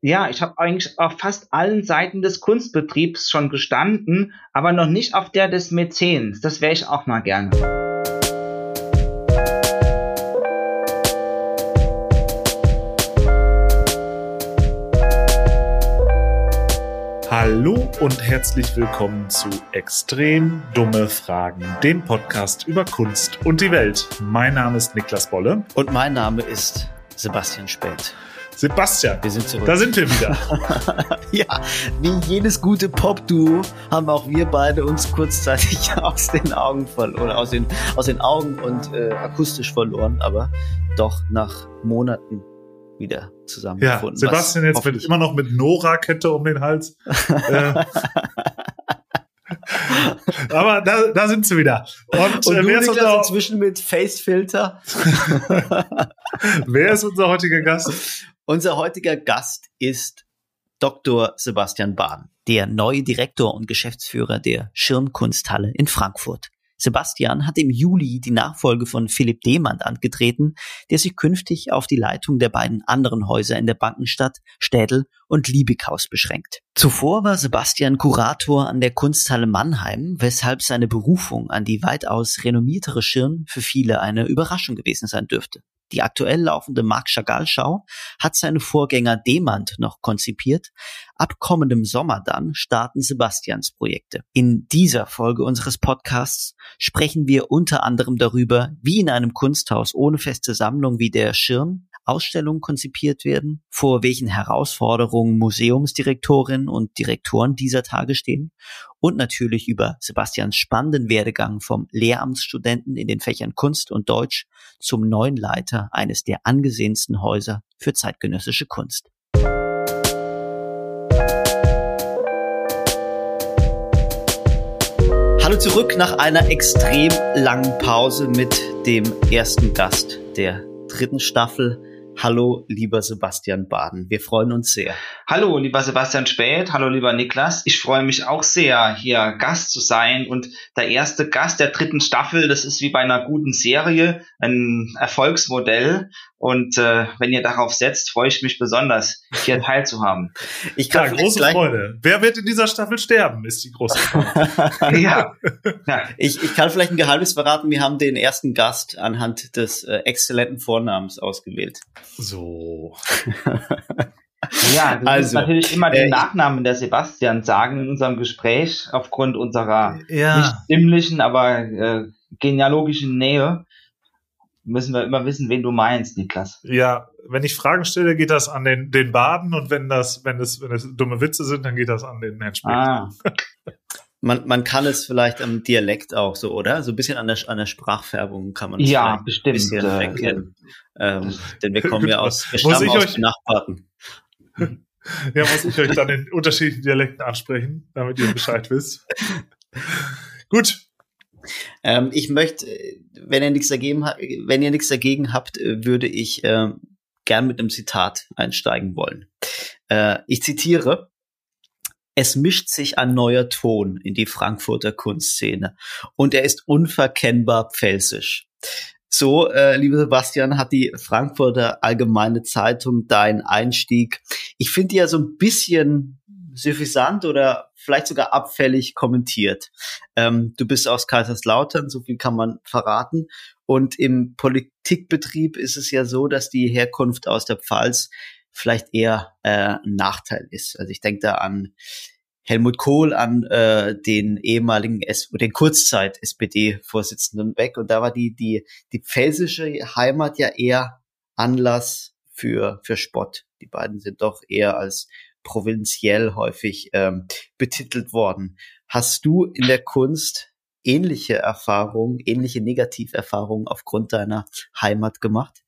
Ja, ich habe eigentlich auf fast allen Seiten des Kunstbetriebs schon gestanden, aber noch nicht auf der des Mäzens. Das wäre ich auch mal gerne. Hallo und herzlich willkommen zu Extrem dumme Fragen, dem Podcast über Kunst und die Welt. Mein Name ist Niklas Bolle. Und mein Name ist Sebastian Spät. Sebastian, wir sind zurück. Da sind wir wieder. ja, wie jedes gute Pop-Duo haben auch wir beide uns kurzzeitig aus den Augen verloren, aus den, aus den Augen und äh, akustisch verloren, aber doch nach Monaten wieder zusammengefunden. Ja, Sebastian jetzt wird immer noch mit Nora-Kette um den Hals. äh, aber da, da sind sie wieder. Und, und äh, wer ist unser, inzwischen mit Facefilter. wer ist unser heutiger Gast? Unser heutiger Gast ist Dr. Sebastian Bahn, der neue Direktor und Geschäftsführer der Schirmkunsthalle in Frankfurt. Sebastian hat im Juli die Nachfolge von Philipp Demand angetreten, der sich künftig auf die Leitung der beiden anderen Häuser in der Bankenstadt, Städel und Liebighaus beschränkt. Zuvor war Sebastian Kurator an der Kunsthalle Mannheim, weshalb seine Berufung an die weitaus renommiertere Schirn für viele eine Überraschung gewesen sein dürfte. Die aktuell laufende Marc Chagall-Schau hat seine Vorgänger Demand noch konzipiert. Ab kommendem Sommer dann starten Sebastians Projekte. In dieser Folge unseres Podcasts sprechen wir unter anderem darüber, wie in einem Kunsthaus ohne feste Sammlung wie der Schirn Ausstellungen konzipiert werden, vor welchen Herausforderungen Museumsdirektorinnen und Direktoren dieser Tage stehen und natürlich über Sebastians spannenden Werdegang vom Lehramtsstudenten in den Fächern Kunst und Deutsch zum neuen Leiter eines der angesehensten Häuser für zeitgenössische Kunst. Hallo zurück nach einer extrem langen Pause mit dem ersten Gast der dritten Staffel. Hallo, lieber Sebastian Baden. Wir freuen uns sehr. Hallo, lieber Sebastian Spät. Hallo, lieber Niklas. Ich freue mich auch sehr, hier Gast zu sein. Und der erste Gast der dritten Staffel, das ist wie bei einer guten Serie ein Erfolgsmodell. Und äh, wenn ihr darauf setzt, freue ich mich besonders, hier teilzuhaben. Ich kann ja, große Freude. Wer wird in dieser Staffel sterben, ist die große Frage. ja. ja. Ich, ich kann vielleicht ein Geheimnis verraten. Wir haben den ersten Gast anhand des äh, exzellenten Vornamens ausgewählt. So. Ja, du also, musst natürlich immer den äh, Nachnamen der Sebastian sagen in unserem Gespräch aufgrund unserer ja. nicht stimmlichen, aber äh, genealogischen Nähe müssen wir immer wissen, wen du meinst, Niklas. Ja, wenn ich Fragen stelle, geht das an den, den Baden und wenn das, wenn es, wenn es dumme Witze sind, dann geht das an den Herrn Spät. Ah. Man, man kann es vielleicht am Dialekt auch so, oder? So ein bisschen an der, an der Sprachfärbung kann man es ja, bestimmt. ein bisschen äh, erkennen. Ähm, denn wir kommen ja aus, wir stammen aus euch, Nachbarn. Ja, muss ich euch dann in unterschiedlichen Dialekten ansprechen, damit ihr Bescheid wisst. Gut, ähm, ich möchte, wenn ihr nichts dagegen, wenn ihr nichts dagegen habt, würde ich äh, gern mit einem Zitat einsteigen wollen. Äh, ich zitiere. Es mischt sich ein neuer Ton in die Frankfurter Kunstszene und er ist unverkennbar pfälzisch. So, äh, lieber Sebastian, hat die Frankfurter Allgemeine Zeitung deinen Einstieg. Ich finde ja so ein bisschen suffisant oder vielleicht sogar abfällig kommentiert. Ähm, du bist aus Kaiserslautern, so viel kann man verraten. Und im Politikbetrieb ist es ja so, dass die Herkunft aus der Pfalz vielleicht eher äh, ein Nachteil ist. Also ich denke da an Helmut Kohl, an äh, den ehemaligen S den Kurzzeit-SPD-Vorsitzenden Beck. Und da war die, die, die pfälzische Heimat ja eher Anlass für, für Spott. Die beiden sind doch eher als provinziell häufig ähm, betitelt worden. Hast du in der Kunst ähnliche Erfahrungen, ähnliche Negativerfahrungen aufgrund deiner Heimat gemacht?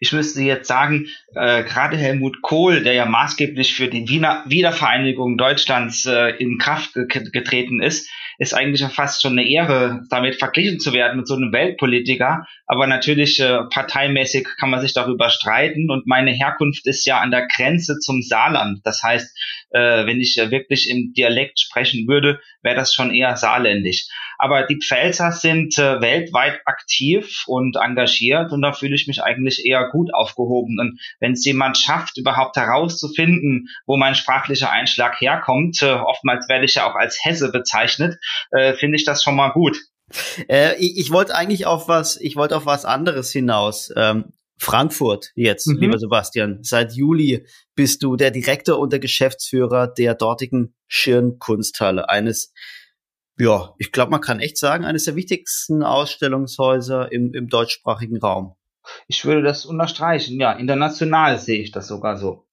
Ich müsste jetzt sagen, äh, gerade Helmut Kohl, der ja maßgeblich für die Wiener Wiedervereinigung Deutschlands äh, in Kraft ge getreten ist, ist eigentlich ja fast schon eine Ehre, damit verglichen zu werden mit so einem Weltpolitiker. Aber natürlich äh, parteimäßig kann man sich darüber streiten. Und meine Herkunft ist ja an der Grenze zum Saarland. Das heißt, äh, wenn ich äh, wirklich im Dialekt sprechen würde, wäre das schon eher saarländisch. Aber die Pfälzer sind äh, weltweit aktiv und engagiert und da fühle ich mich eigentlich eher gut aufgehoben. Und wenn es jemand schafft, überhaupt herauszufinden, wo mein sprachlicher Einschlag herkommt, äh, oftmals werde ich ja auch als Hesse bezeichnet, äh, finde ich das schon mal gut. Äh, ich, ich wollte eigentlich auf was, ich wollte auf was anderes hinaus. Ähm, Frankfurt jetzt, mhm. lieber Sebastian. Seit Juli bist du der Direktor und der Geschäftsführer der dortigen Schirnkunsthalle, eines, ja, ich glaube, man kann echt sagen, eines der wichtigsten Ausstellungshäuser im, im deutschsprachigen Raum. Ich würde das unterstreichen, ja. International sehe ich das sogar so.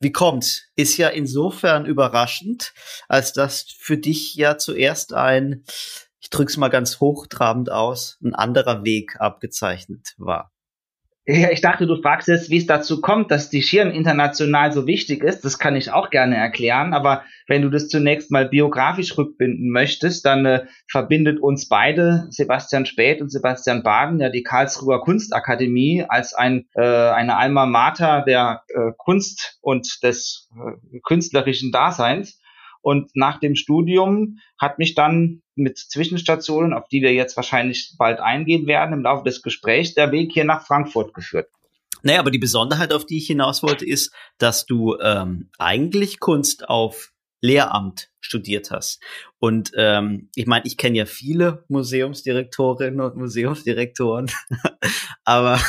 Wie kommt? Ist ja insofern überraschend, als dass für dich ja zuerst ein, ich drück's mal ganz hochtrabend aus, ein anderer Weg abgezeichnet war. Ja, ich dachte, du fragst jetzt, wie es dazu kommt, dass die Schirn international so wichtig ist. Das kann ich auch gerne erklären. Aber wenn du das zunächst mal biografisch rückbinden möchtest, dann äh, verbindet uns beide, Sebastian Späth und Sebastian Baden, ja die Karlsruher Kunstakademie als ein, äh, eine Alma Mater der äh, Kunst und des äh, künstlerischen Daseins. Und nach dem Studium hat mich dann mit Zwischenstationen, auf die wir jetzt wahrscheinlich bald eingehen werden im Laufe des Gesprächs, der Weg hier nach Frankfurt geführt. Naja, aber die Besonderheit, auf die ich hinaus wollte, ist, dass du ähm, eigentlich Kunst auf Lehramt studiert hast. Und ähm, ich meine, ich kenne ja viele Museumsdirektorinnen und Museumsdirektoren, aber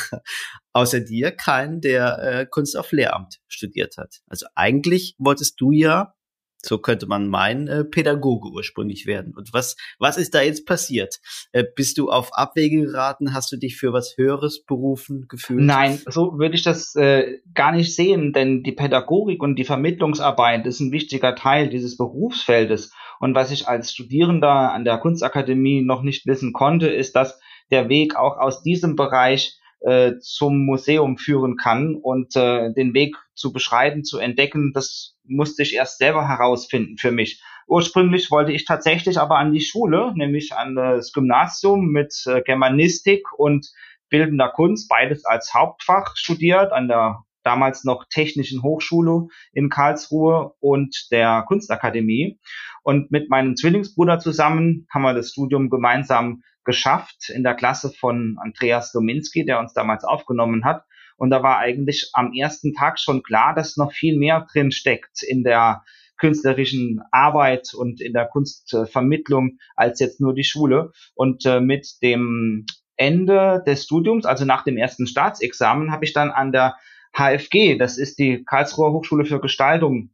außer dir keinen, der äh, Kunst auf Lehramt studiert hat. Also eigentlich wolltest du ja so könnte man meinen, äh, Pädagoge ursprünglich werden. Und was, was ist da jetzt passiert? Äh, bist du auf Abwege geraten? Hast du dich für was Höheres berufen gefühlt? Nein, so würde ich das äh, gar nicht sehen, denn die Pädagogik und die Vermittlungsarbeit ist ein wichtiger Teil dieses Berufsfeldes. Und was ich als Studierender an der Kunstakademie noch nicht wissen konnte, ist, dass der Weg auch aus diesem Bereich äh, zum Museum führen kann und äh, den Weg zu beschreiten, zu entdecken, das musste ich erst selber herausfinden für mich. Ursprünglich wollte ich tatsächlich aber an die Schule, nämlich an das Gymnasium mit äh, Germanistik und bildender Kunst, beides als Hauptfach studiert an der damals noch Technischen Hochschule in Karlsruhe und der Kunstakademie. Und mit meinem Zwillingsbruder zusammen haben wir das Studium gemeinsam geschafft in der Klasse von Andreas Dominski, der uns damals aufgenommen hat. Und da war eigentlich am ersten Tag schon klar, dass noch viel mehr drin steckt in der künstlerischen Arbeit und in der Kunstvermittlung als jetzt nur die Schule. Und äh, mit dem Ende des Studiums, also nach dem ersten Staatsexamen, habe ich dann an der HFG, das ist die Karlsruher Hochschule für Gestaltung,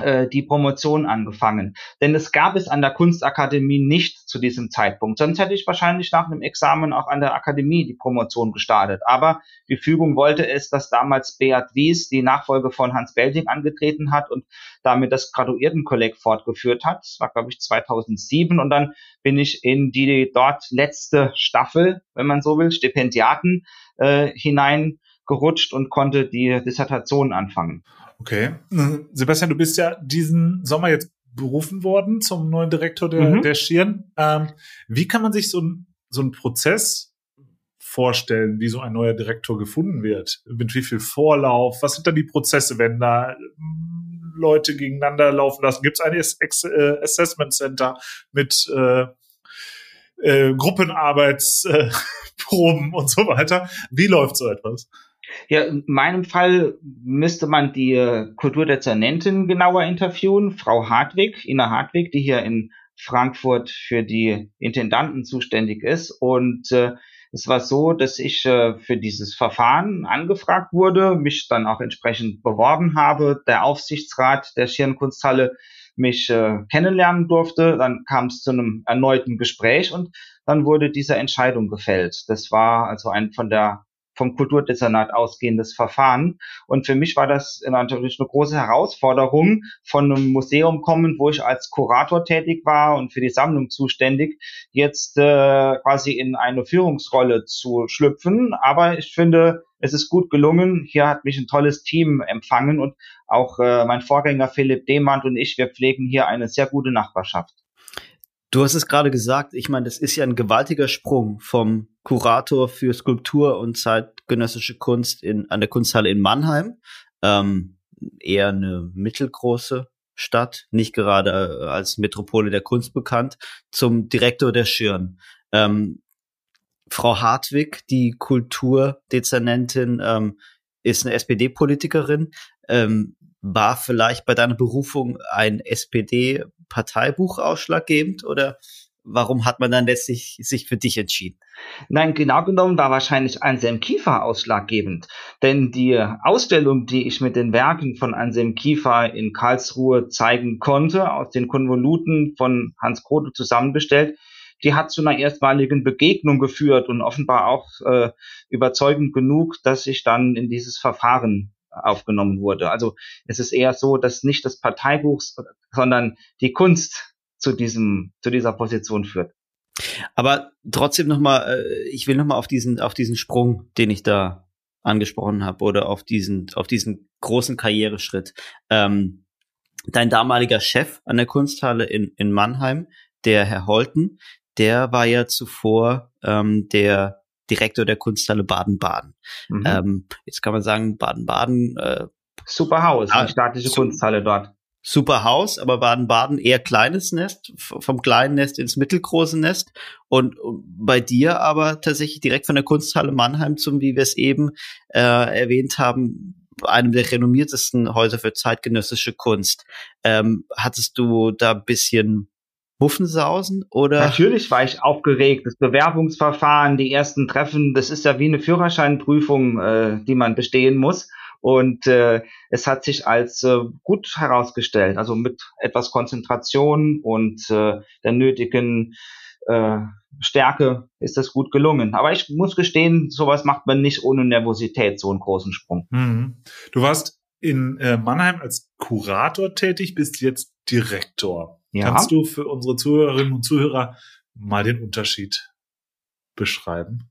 äh, die Promotion angefangen. Denn es gab es an der Kunstakademie nicht zu diesem Zeitpunkt. Sonst hätte ich wahrscheinlich nach einem Examen auch an der Akademie die Promotion gestartet. Aber die Fügung wollte es, dass damals Beat Wies die Nachfolge von Hans Belting angetreten hat und damit das Graduiertenkolleg fortgeführt hat. Das war, glaube ich, 2007. Und dann bin ich in die dort letzte Staffel, wenn man so will, Stipendiaten äh, hineingerutscht und konnte die Dissertation anfangen. Okay. Sebastian, du bist ja diesen Sommer jetzt berufen worden zum neuen Direktor der, mhm. der Schirn. Ähm, wie kann man sich so ein, so ein Prozess vorstellen, wie so ein neuer Direktor gefunden wird? Mit wie viel Vorlauf? Was sind da die Prozesse, wenn da hm, Leute gegeneinander laufen lassen? Gibt es ein äh, Assessment Center mit äh, äh, Gruppenarbeitsproben und so weiter? Wie läuft so etwas? Ja, in meinem Fall müsste man die äh, Kulturdezernentin genauer interviewen, Frau Hartwig, Ina Hartwig, die hier in Frankfurt für die Intendanten zuständig ist. Und äh, es war so, dass ich äh, für dieses Verfahren angefragt wurde, mich dann auch entsprechend beworben habe, der Aufsichtsrat der Schirnkunsthalle mich äh, kennenlernen durfte. Dann kam es zu einem erneuten Gespräch und dann wurde diese Entscheidung gefällt. Das war also ein von der vom Kulturdezernat ausgehendes Verfahren. Und für mich war das natürlich eine große Herausforderung, von einem Museum kommen, wo ich als Kurator tätig war und für die Sammlung zuständig, jetzt äh, quasi in eine Führungsrolle zu schlüpfen. Aber ich finde, es ist gut gelungen. Hier hat mich ein tolles Team empfangen und auch äh, mein Vorgänger Philipp Demand und ich, wir pflegen hier eine sehr gute Nachbarschaft. Du hast es gerade gesagt, ich meine, das ist ja ein gewaltiger Sprung vom Kurator für Skulptur und zeitgenössische Kunst in, an der Kunsthalle in Mannheim, ähm, eher eine mittelgroße Stadt, nicht gerade äh, als Metropole der Kunst bekannt, zum Direktor der Schirn. Ähm, Frau Hartwig, die Kulturdezernentin, ähm, ist eine SPD-Politikerin. Ähm, war vielleicht bei deiner Berufung ein SPD-Parteibuch ausschlaggebend oder warum hat man dann letztlich sich für dich entschieden? Nein, genau genommen war wahrscheinlich Anselm Kiefer ausschlaggebend. Denn die Ausstellung, die ich mit den Werken von Anselm Kiefer in Karlsruhe zeigen konnte, aus den Konvoluten von Hans Grote zusammengestellt, die hat zu einer erstmaligen Begegnung geführt und offenbar auch äh, überzeugend genug, dass ich dann in dieses Verfahren aufgenommen wurde. Also es ist eher so, dass nicht das Parteibuch, sondern die Kunst zu diesem, zu dieser Position führt. Aber trotzdem nochmal, äh, ich will nochmal auf diesen, auf diesen Sprung, den ich da angesprochen habe, oder auf diesen, auf diesen großen Karriereschritt. Ähm, dein damaliger Chef an der Kunsthalle in, in Mannheim, der Herr Holten, der war ja zuvor ähm, der Direktor der Kunsthalle Baden-Baden. Mhm. Ähm, jetzt kann man sagen, Baden-Baden. Äh, Super Haus, eine staatliche Kunsthalle dort. Super Haus, aber Baden-Baden eher kleines Nest, vom kleinen Nest ins mittelgroße Nest. Und bei dir aber tatsächlich direkt von der Kunsthalle Mannheim zum, wie wir es eben äh, erwähnt haben, einem der renommiertesten Häuser für zeitgenössische Kunst. Ähm, hattest du da bisschen Muffensausen oder? Natürlich war ich aufgeregt. Das Bewerbungsverfahren, die ersten Treffen, das ist ja wie eine Führerscheinprüfung, äh, die man bestehen muss. Und äh, es hat sich als äh, gut herausgestellt. Also mit etwas Konzentration und äh, der nötigen äh, Stärke ist das gut gelungen. Aber ich muss gestehen, sowas macht man nicht ohne Nervosität, so einen großen Sprung. Mhm. Du warst in äh, Mannheim als Kurator tätig, bist jetzt Direktor. Ja. Kannst du für unsere Zuhörerinnen und Zuhörer mal den Unterschied beschreiben?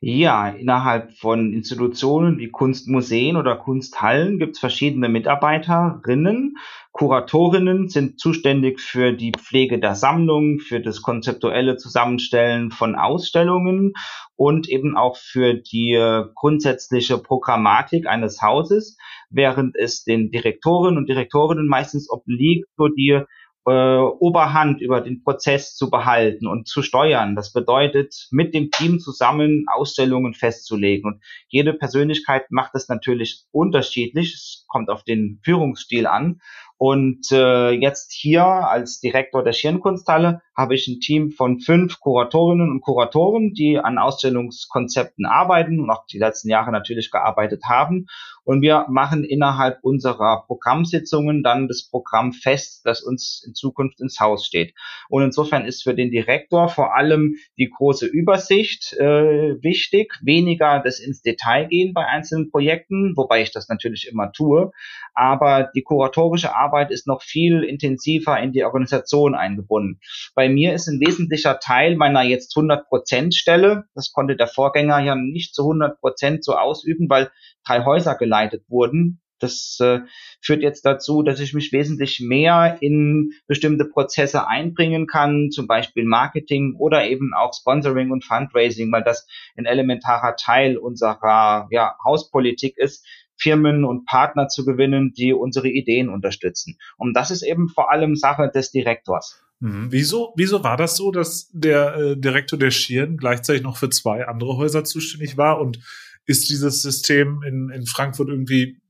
Ja, innerhalb von Institutionen wie Kunstmuseen oder Kunsthallen gibt es verschiedene Mitarbeiterinnen. Kuratorinnen sind zuständig für die Pflege der Sammlung, für das konzeptuelle Zusammenstellen von Ausstellungen und eben auch für die grundsätzliche Programmatik eines Hauses, während es den Direktoren und Direktorinnen meistens obliegt, so die äh, Oberhand über den Prozess zu behalten und zu steuern. Das bedeutet, mit dem Team zusammen Ausstellungen festzulegen. Und jede Persönlichkeit macht das natürlich unterschiedlich. Es kommt auf den Führungsstil an. Und äh, jetzt hier als Direktor der Schirnkunsthalle habe ich ein Team von fünf Kuratorinnen und Kuratoren, die an Ausstellungskonzepten arbeiten und auch die letzten Jahre natürlich gearbeitet haben. Und wir machen innerhalb unserer Programmsitzungen dann das Programm fest, das uns in Zukunft ins Haus steht. Und insofern ist für den Direktor vor allem die große Übersicht äh, wichtig, weniger das ins Detail gehen bei einzelnen Projekten, wobei ich das natürlich immer tue. Aber die kuratorische Arbeit ist noch viel intensiver in die Organisation eingebunden. Bei mir ist ein wesentlicher Teil meiner jetzt 100% Stelle, das konnte der Vorgänger ja nicht zu 100% so ausüben, weil drei Häuser geleitet wurden. Das äh, führt jetzt dazu, dass ich mich wesentlich mehr in bestimmte Prozesse einbringen kann, zum Beispiel Marketing oder eben auch Sponsoring und Fundraising, weil das ein elementarer Teil unserer ja, Hauspolitik ist, Firmen und Partner zu gewinnen, die unsere Ideen unterstützen. Und das ist eben vor allem Sache des Direktors. Mhm. Wieso, wieso war das so, dass der äh, Direktor der Schirn gleichzeitig noch für zwei andere Häuser zuständig war? Und ist dieses System in, in Frankfurt irgendwie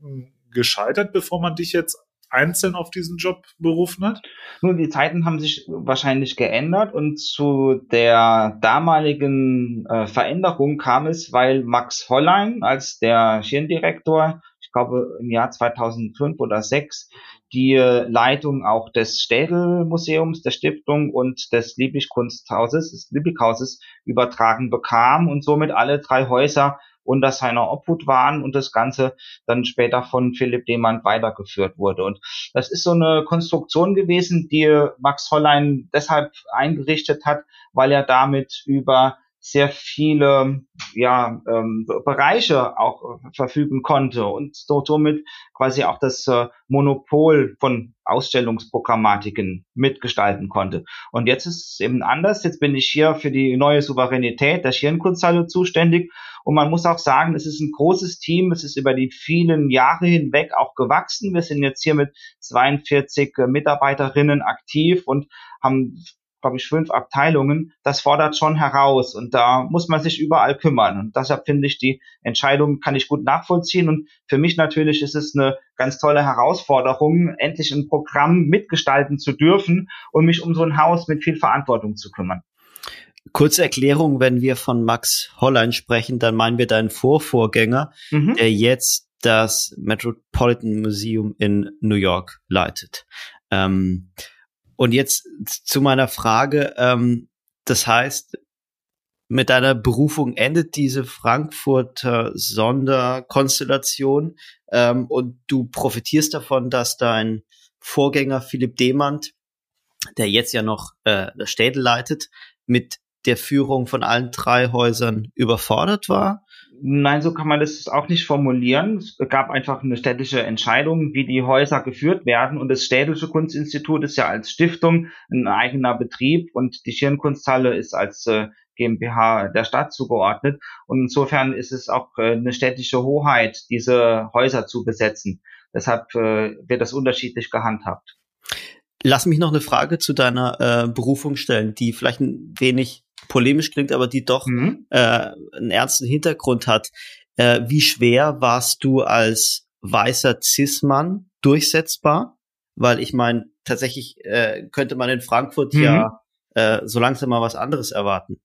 hm, gescheitert, bevor man dich jetzt einzeln auf diesen Job berufen hat? Nun, die Zeiten haben sich wahrscheinlich geändert und zu der damaligen äh, Veränderung kam es, weil Max Hollein als der Schirndirektor, ich glaube im Jahr 2005 oder 2006, die Leitung auch des Städel-Museums, der Stiftung und des Liebig-Kunsthauses, des Liebig-Hauses übertragen bekam und somit alle drei Häuser unter seiner Obhut waren und das Ganze dann später von Philipp Demand weitergeführt wurde. Und das ist so eine Konstruktion gewesen, die Max Hollein deshalb eingerichtet hat, weil er damit über sehr viele ja, ähm, Bereiche auch äh, verfügen konnte und somit quasi auch das äh, Monopol von Ausstellungsprogrammatiken mitgestalten konnte. Und jetzt ist es eben anders. Jetzt bin ich hier für die neue Souveränität der Schirnkunsthalle zuständig. Und man muss auch sagen, es ist ein großes Team. Es ist über die vielen Jahre hinweg auch gewachsen. Wir sind jetzt hier mit 42 äh, Mitarbeiterinnen aktiv und haben glaube ich, fünf Abteilungen, das fordert schon heraus und da muss man sich überall kümmern. Und deshalb finde ich, die Entscheidung kann ich gut nachvollziehen und für mich natürlich ist es eine ganz tolle Herausforderung, endlich ein Programm mitgestalten zu dürfen und mich um so ein Haus mit viel Verantwortung zu kümmern. Kurze Erklärung, wenn wir von Max Hollein sprechen, dann meinen wir deinen Vorvorgänger, mhm. der jetzt das Metropolitan Museum in New York leitet. Ähm, und jetzt zu meiner Frage, ähm, das heißt, mit deiner Berufung endet diese Frankfurter Sonderkonstellation ähm, und du profitierst davon, dass dein Vorgänger Philipp Demand, der jetzt ja noch äh, Städte leitet, mit der Führung von allen drei Häusern überfordert war? Nein, so kann man das auch nicht formulieren. Es gab einfach eine städtische Entscheidung, wie die Häuser geführt werden. Und das Städtische Kunstinstitut ist ja als Stiftung ein eigener Betrieb und die Schirnkunsthalle ist als äh, GmbH der Stadt zugeordnet. Und insofern ist es auch äh, eine städtische Hoheit, diese Häuser zu besetzen. Deshalb äh, wird das unterschiedlich gehandhabt. Lass mich noch eine Frage zu deiner Berufung stellen, die vielleicht ein wenig polemisch klingt, aber die doch mhm. äh, einen ernsten Hintergrund hat. Äh, wie schwer warst du als weißer Cis-Mann durchsetzbar? Weil ich meine, tatsächlich äh, könnte man in Frankfurt mhm. ja äh, so langsam mal was anderes erwarten.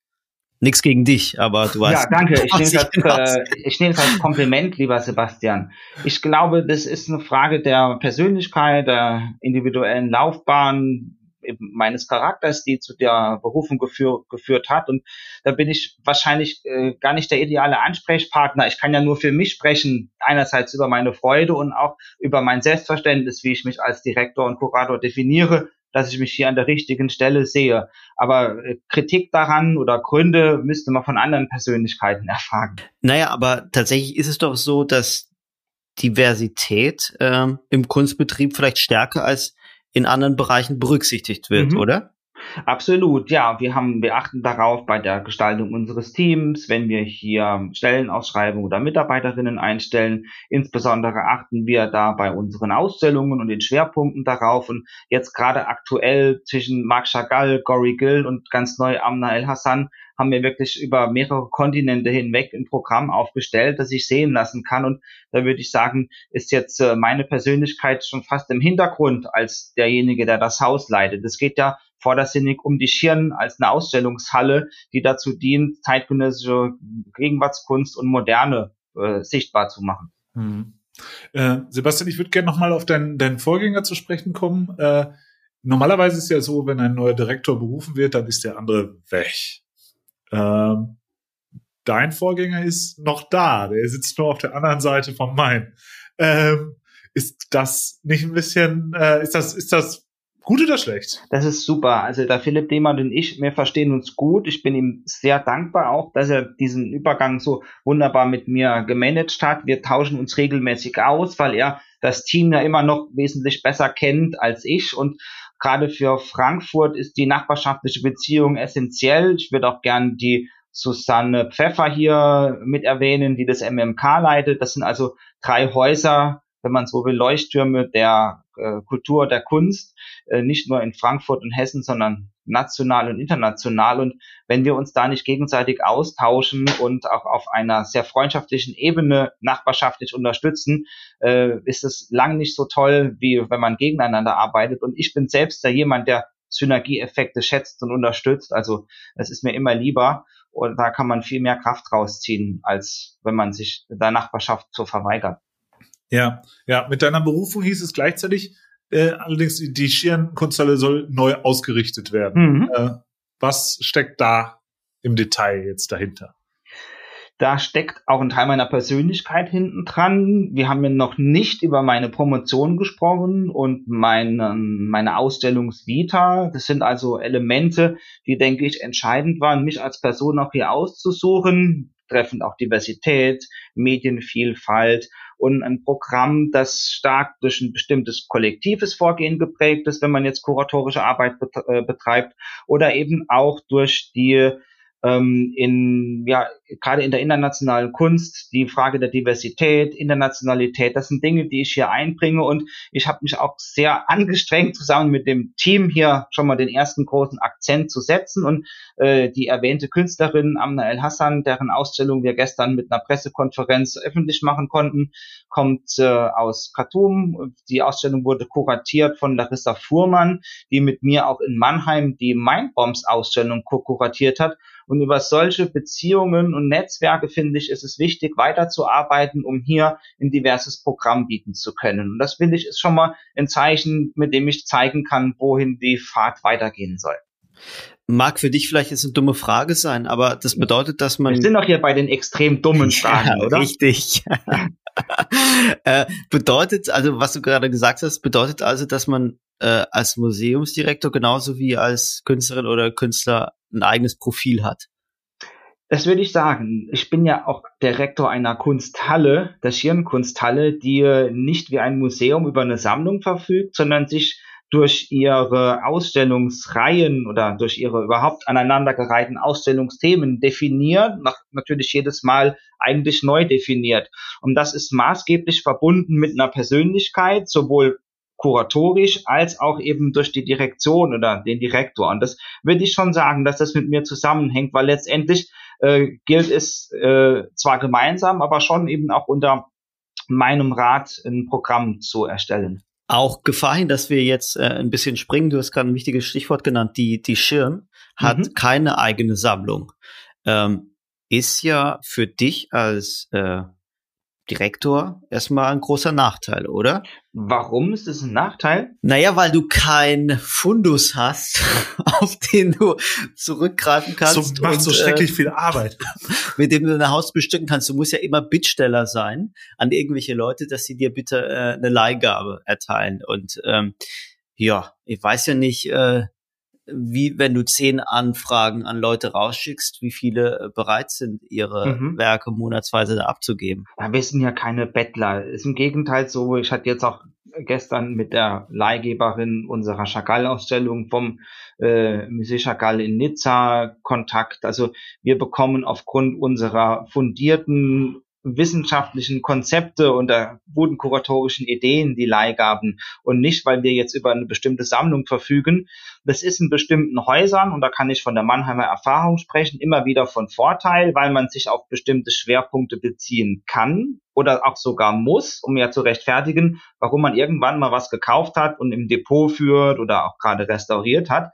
Nix gegen dich, aber du weißt. Ja, danke. Ich nehme als, äh, ich nehme es als Kompliment, lieber Sebastian. Ich glaube, das ist eine Frage der Persönlichkeit, der individuellen Laufbahn, meines Charakters, die zu der Berufung geführ, geführt hat. Und da bin ich wahrscheinlich äh, gar nicht der ideale Ansprechpartner. Ich kann ja nur für mich sprechen, einerseits über meine Freude und auch über mein Selbstverständnis, wie ich mich als Direktor und Kurator definiere, dass ich mich hier an der richtigen Stelle sehe. Aber äh, Kritik daran oder Gründe müsste man von anderen Persönlichkeiten erfragen. Naja, aber tatsächlich ist es doch so, dass Diversität ähm, im Kunstbetrieb vielleicht stärker als in anderen Bereichen berücksichtigt wird, mhm. oder? Absolut, ja. Wir haben, wir achten darauf bei der Gestaltung unseres Teams, wenn wir hier Stellenausschreibungen oder Mitarbeiterinnen einstellen. Insbesondere achten wir da bei unseren Ausstellungen und den Schwerpunkten darauf. Und jetzt gerade aktuell zwischen Marc Chagall, Gory Gill und ganz neu Amna El Hassan haben wir wirklich über mehrere Kontinente hinweg ein Programm aufgestellt, das ich sehen lassen kann. Und da würde ich sagen, ist jetzt äh, meine Persönlichkeit schon fast im Hintergrund als derjenige, der das Haus leitet. Es geht ja vordersinnig um die Schirn als eine Ausstellungshalle, die dazu dient, zeitgenössische Gegenwartskunst und Moderne äh, sichtbar zu machen. Hm. Äh, Sebastian, ich würde gerne nochmal auf deinen, deinen Vorgänger zu sprechen kommen. Äh, normalerweise ist ja so, wenn ein neuer Direktor berufen wird, dann ist der andere weg. Ähm, dein Vorgänger ist noch da, der sitzt nur auf der anderen Seite vom Main. Ähm, ist das nicht ein bisschen, äh, ist das, ist das gut oder schlecht? Das ist super. Also der Philipp Lehmann und ich, wir verstehen uns gut. Ich bin ihm sehr dankbar auch, dass er diesen Übergang so wunderbar mit mir gemanagt hat. Wir tauschen uns regelmäßig aus, weil er das Team ja immer noch wesentlich besser kennt als ich und Gerade für Frankfurt ist die nachbarschaftliche Beziehung essentiell. Ich würde auch gern die Susanne Pfeffer hier mit erwähnen, die das MMK leitet. Das sind also drei Häuser, wenn man so will, Leuchttürme der äh, Kultur, der Kunst, äh, nicht nur in Frankfurt und Hessen, sondern national und international. Und wenn wir uns da nicht gegenseitig austauschen und auch auf einer sehr freundschaftlichen Ebene nachbarschaftlich unterstützen, äh, ist es lang nicht so toll, wie wenn man gegeneinander arbeitet. Und ich bin selbst ja jemand, der Synergieeffekte schätzt und unterstützt. Also es ist mir immer lieber und da kann man viel mehr Kraft rausziehen, als wenn man sich der Nachbarschaft so verweigert. Ja, ja, mit deiner Berufung hieß es gleichzeitig, äh, allerdings die Schirnkunsthalle soll neu ausgerichtet werden. Mhm. Äh, was steckt da im Detail jetzt dahinter? Da steckt auch ein Teil meiner Persönlichkeit hinten dran. Wir haben ja noch nicht über meine Promotion gesprochen und meine, meine Ausstellungsvita. Das sind also Elemente, die, denke ich, entscheidend waren, mich als Person auch hier auszusuchen, treffend auch Diversität, Medienvielfalt und ein Programm, das stark durch ein bestimmtes kollektives Vorgehen geprägt ist, wenn man jetzt kuratorische Arbeit äh, betreibt, oder eben auch durch die ähm, in, ja, gerade in der internationalen Kunst, die Frage der Diversität, Internationalität, das sind Dinge, die ich hier einbringe. Und ich habe mich auch sehr angestrengt, zusammen mit dem Team hier schon mal den ersten großen Akzent zu setzen. Und äh, die erwähnte Künstlerin Amna El Hassan, deren Ausstellung wir gestern mit einer Pressekonferenz öffentlich machen konnten, kommt äh, aus Khartoum. Die Ausstellung wurde kuratiert von Larissa Fuhrmann, die mit mir auch in Mannheim die Mindbombs Ausstellung kuratiert hat und über solche Beziehungen und Netzwerke, finde ich, ist es wichtig, weiterzuarbeiten, um hier ein diverses Programm bieten zu können. Und das, finde ich, ist schon mal ein Zeichen, mit dem ich zeigen kann, wohin die Fahrt weitergehen soll. Mag für dich vielleicht jetzt eine dumme Frage sein, aber das bedeutet, dass man. Wir sind doch hier bei den extrem dummen Fragen, ja, oder? Richtig. äh, bedeutet, also was du gerade gesagt hast, bedeutet also, dass man äh, als Museumsdirektor genauso wie als Künstlerin oder Künstler ein eigenes Profil hat. Das würde ich sagen. Ich bin ja auch Direktor einer Kunsthalle, der Schirnkunsthalle, die nicht wie ein Museum über eine Sammlung verfügt, sondern sich durch ihre Ausstellungsreihen oder durch ihre überhaupt aneinandergereihten Ausstellungsthemen definiert, natürlich jedes Mal eigentlich neu definiert. Und das ist maßgeblich verbunden mit einer Persönlichkeit, sowohl kuratorisch als auch eben durch die Direktion oder den Direktor. Und das würde ich schon sagen, dass das mit mir zusammenhängt, weil letztendlich äh, gilt es äh, zwar gemeinsam, aber schon eben auch unter meinem Rat ein Programm zu erstellen. Auch Gefahr hin, dass wir jetzt äh, ein bisschen springen. Du hast gerade ein wichtiges Stichwort genannt. Die, die Schirn hat mhm. keine eigene Sammlung. Ähm, ist ja für dich als äh, Direktor erstmal ein großer Nachteil, oder? Warum ist es ein Nachteil? Naja, weil du keinen Fundus hast, auf den du zurückgreifen kannst. So macht und, so schrecklich äh, viel Arbeit. Mit dem du ein Haus bestücken kannst. Du musst ja immer Bittsteller sein an irgendwelche Leute, dass sie dir bitte äh, eine Leihgabe erteilen. Und ähm, ja, ich weiß ja nicht, äh, wie wenn du zehn Anfragen an Leute rausschickst, wie viele äh, bereit sind, ihre mhm. Werke monatsweise da abzugeben. Ja, wir sind ja keine Bettler. Ist im Gegenteil so, ich hatte jetzt auch gestern mit der Leihgeberin unserer Chagall-Ausstellung vom äh, Musée Chagall in Nizza Kontakt. Also wir bekommen aufgrund unserer fundierten wissenschaftlichen Konzepte und der guten kuratorischen Ideen die Leihgaben und nicht, weil wir jetzt über eine bestimmte Sammlung verfügen. Das ist in bestimmten Häusern, und da kann ich von der Mannheimer Erfahrung sprechen, immer wieder von Vorteil, weil man sich auf bestimmte Schwerpunkte beziehen kann oder auch sogar muss, um ja zu rechtfertigen, warum man irgendwann mal was gekauft hat und im Depot führt oder auch gerade restauriert hat.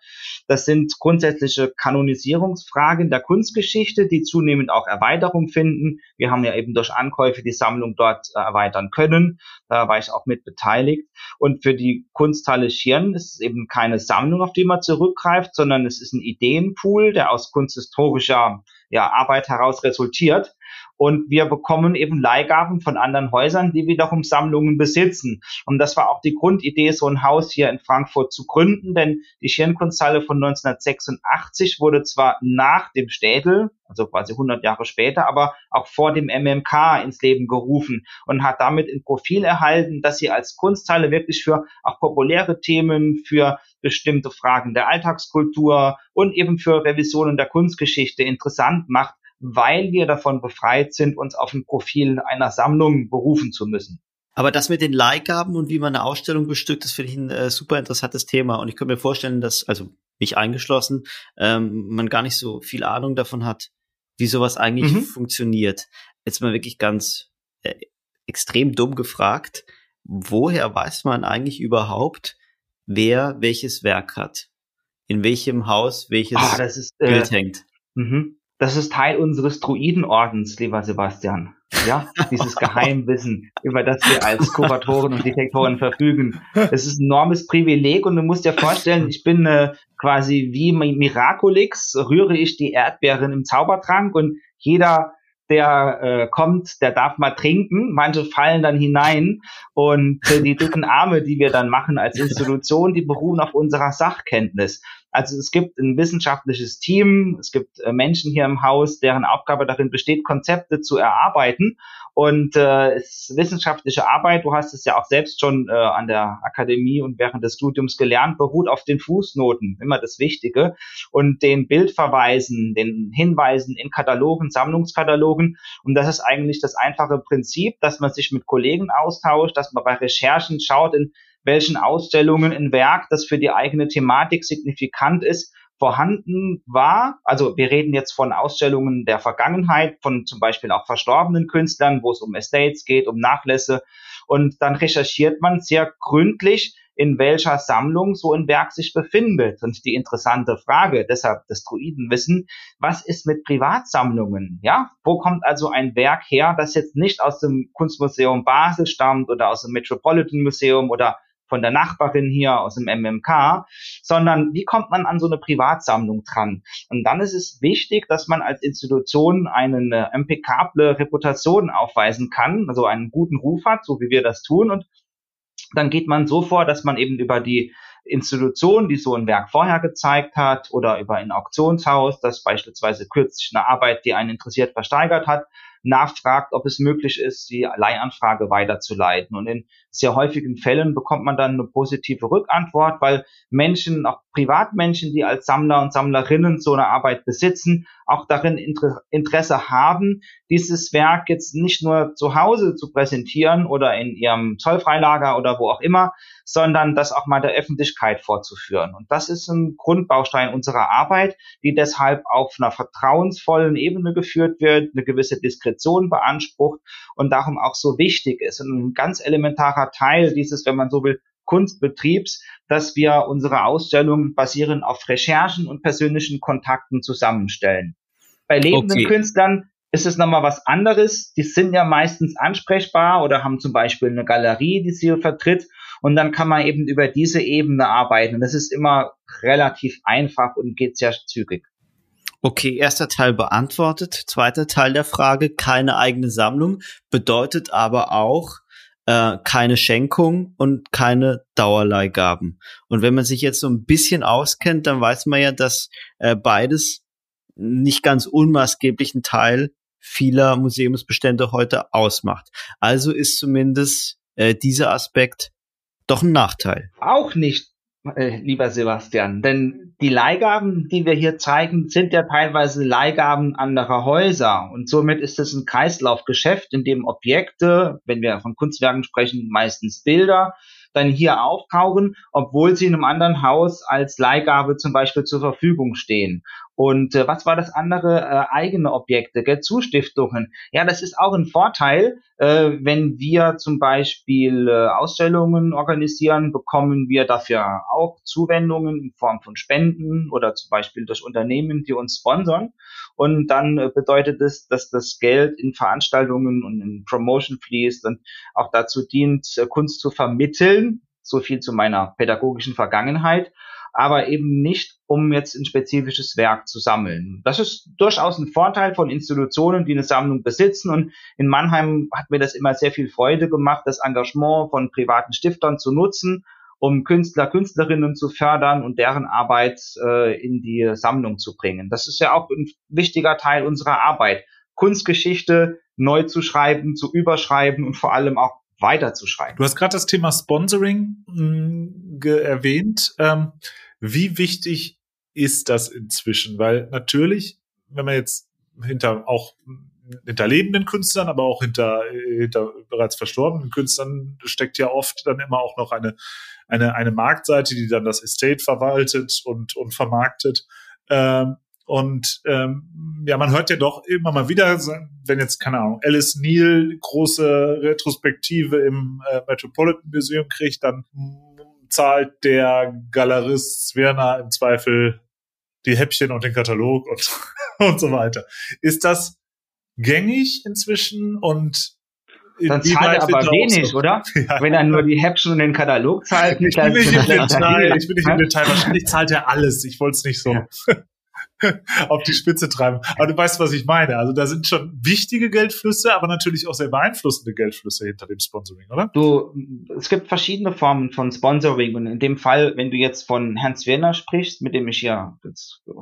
Das sind grundsätzliche Kanonisierungsfragen der Kunstgeschichte, die zunehmend auch Erweiterung finden. Wir haben ja eben durch Ankäufe die Sammlung dort äh, erweitern können. Da war ich auch mit beteiligt. Und für die Kunsthalle Schirn ist es eben keine Sammlung, auf die man zurückgreift, sondern es ist ein Ideenpool, der aus kunsthistorischer ja, Arbeit heraus resultiert. Und wir bekommen eben Leihgaben von anderen Häusern, die wiederum Sammlungen besitzen. Und das war auch die Grundidee, so ein Haus hier in Frankfurt zu gründen, denn die Schirnkunsthalle von 1986 wurde zwar nach dem Städel, also quasi 100 Jahre später, aber auch vor dem MMK ins Leben gerufen und hat damit ein Profil erhalten, dass sie als Kunsthalle wirklich für auch populäre Themen, für bestimmte Fragen der Alltagskultur und eben für Revisionen der Kunstgeschichte interessant macht, weil wir davon befreit sind, uns auf ein Profil einer Sammlung berufen zu müssen. Aber das mit den Leihgaben und wie man eine Ausstellung bestückt, das finde ich ein äh, super interessantes Thema. Und ich könnte mir vorstellen, dass, also mich eingeschlossen, ähm, man gar nicht so viel Ahnung davon hat, wie sowas eigentlich mhm. funktioniert. Jetzt mal wirklich ganz äh, extrem dumm gefragt, woher weiß man eigentlich überhaupt, wer welches Werk hat? In welchem Haus welches oh, ist, Bild äh, hängt? Mhm. Das ist Teil unseres Druidenordens, lieber Sebastian. Ja, dieses Geheimwissen, über das wir als Kuratoren und Detektoren verfügen. Es ist ein enormes Privileg und du musst dir vorstellen, ich bin äh, quasi wie Miraculix, rühre ich die Erdbeeren im Zaubertrank und jeder der äh, kommt, der darf mal trinken. Manche fallen dann hinein und äh, die dicken Arme, die wir dann machen als Institution, die beruhen auf unserer Sachkenntnis. Also es gibt ein wissenschaftliches Team, es gibt äh, Menschen hier im Haus, deren Aufgabe darin besteht, Konzepte zu erarbeiten. Und äh, es wissenschaftliche Arbeit, du hast es ja auch selbst schon äh, an der Akademie und während des Studiums gelernt, beruht auf den Fußnoten, immer das Wichtige, und den Bildverweisen, den Hinweisen in Katalogen, Sammlungskatalogen. Und das ist eigentlich das einfache Prinzip, dass man sich mit Kollegen austauscht, dass man bei Recherchen schaut, in welchen Ausstellungen ein Werk, das für die eigene Thematik signifikant ist, vorhanden war. Also wir reden jetzt von Ausstellungen der Vergangenheit, von zum Beispiel auch verstorbenen Künstlern, wo es um Estates geht, um Nachlässe. Und dann recherchiert man sehr gründlich, in welcher Sammlung so ein Werk sich befindet. Und die interessante Frage, deshalb das Druidenwissen, was ist mit Privatsammlungen? Ja, wo kommt also ein Werk her, das jetzt nicht aus dem Kunstmuseum Basel stammt oder aus dem Metropolitan Museum oder von der Nachbarin hier aus dem MMK, sondern wie kommt man an so eine Privatsammlung dran? Und dann ist es wichtig, dass man als Institution eine impecable Reputation aufweisen kann, also einen guten Ruf hat, so wie wir das tun. Und dann geht man so vor, dass man eben über die Institution, die so ein Werk vorher gezeigt hat, oder über ein Auktionshaus, das beispielsweise kürzlich eine Arbeit, die einen interessiert, versteigert hat, nachfragt, ob es möglich ist, die Leihanfrage weiterzuleiten. Und in sehr häufigen Fällen bekommt man dann eine positive Rückantwort, weil Menschen, auch Privatmenschen, die als Sammler und Sammlerinnen so eine Arbeit besitzen, auch darin Interesse haben, dieses Werk jetzt nicht nur zu Hause zu präsentieren oder in ihrem Zollfreilager oder wo auch immer, sondern das auch mal der Öffentlichkeit vorzuführen. Und das ist ein Grundbaustein unserer Arbeit, die deshalb auf einer vertrauensvollen Ebene geführt wird, eine gewisse Diskretion beansprucht und darum auch so wichtig ist. Und ein ganz elementarer Teil dieses, wenn man so will, Kunstbetriebs, dass wir unsere Ausstellungen basierend auf Recherchen und persönlichen Kontakten zusammenstellen. Bei lebenden okay. Künstlern ist es nochmal was anderes. Die sind ja meistens ansprechbar oder haben zum Beispiel eine Galerie, die sie vertritt. Und dann kann man eben über diese Ebene arbeiten. Das ist immer relativ einfach und geht sehr zügig. Okay, erster Teil beantwortet. Zweiter Teil der Frage, keine eigene Sammlung, bedeutet aber auch, äh, keine Schenkung und keine Dauerleihgaben. Und wenn man sich jetzt so ein bisschen auskennt, dann weiß man ja, dass äh, beides nicht ganz unmaßgeblichen Teil vieler Museumsbestände heute ausmacht. Also ist zumindest äh, dieser Aspekt doch ein Nachteil. Auch nicht äh, lieber Sebastian. Denn die Leihgaben, die wir hier zeigen, sind ja teilweise Leihgaben anderer Häuser. Und somit ist es ein Kreislaufgeschäft, in dem Objekte, wenn wir von Kunstwerken sprechen, meistens Bilder, dann hier auftauchen, obwohl sie in einem anderen Haus als Leihgabe zum Beispiel zur Verfügung stehen. Und äh, was war das andere? Äh, eigene Objekte, gell? Zustiftungen. Ja, das ist auch ein Vorteil. Äh, wenn wir zum Beispiel äh, Ausstellungen organisieren, bekommen wir dafür auch Zuwendungen in Form von Spenden oder zum Beispiel durch Unternehmen, die uns sponsern. Und dann äh, bedeutet es, dass das Geld in Veranstaltungen und in Promotion fließt und auch dazu dient, äh, Kunst zu vermitteln. So viel zu meiner pädagogischen Vergangenheit aber eben nicht, um jetzt ein spezifisches Werk zu sammeln. Das ist durchaus ein Vorteil von Institutionen, die eine Sammlung besitzen. Und in Mannheim hat mir das immer sehr viel Freude gemacht, das Engagement von privaten Stiftern zu nutzen, um Künstler, Künstlerinnen zu fördern und deren Arbeit äh, in die Sammlung zu bringen. Das ist ja auch ein wichtiger Teil unserer Arbeit. Kunstgeschichte neu zu schreiben, zu überschreiben und vor allem auch weiterzuschreiben. Du hast gerade das Thema Sponsoring mh, mm, erwähnt. Ähm, wie wichtig ist das inzwischen? Weil natürlich, wenn man jetzt hinter auch hinter lebenden Künstlern, aber auch hinter, hinter bereits verstorbenen Künstlern steckt ja oft dann immer auch noch eine, eine, eine Marktseite, die dann das Estate verwaltet und, und vermarktet. Ähm, und ähm, ja, man hört ja doch immer mal wieder, wenn jetzt, keine Ahnung, Alice Neal große Retrospektive im äh, Metropolitan Museum kriegt, dann zahlt der Galerist Svirna im Zweifel die Häppchen und den Katalog und, und so weiter. Ist das gängig inzwischen und dann zahlt er aber wenig, so? oder? Ja. Wenn er nur die Häppchen und den Katalog zahlt. Ich bin nicht im Detail. Ich bin nicht im Detail. Wahrscheinlich zahlt er alles. Ich wollte es nicht so. Ja. auf die Spitze treiben. Aber du weißt, was ich meine. Also da sind schon wichtige Geldflüsse, aber natürlich auch sehr beeinflussende Geldflüsse hinter dem Sponsoring, oder? Du, es gibt verschiedene Formen von Sponsoring und in dem Fall, wenn du jetzt von Herrn Zwirner sprichst, mit dem ich ja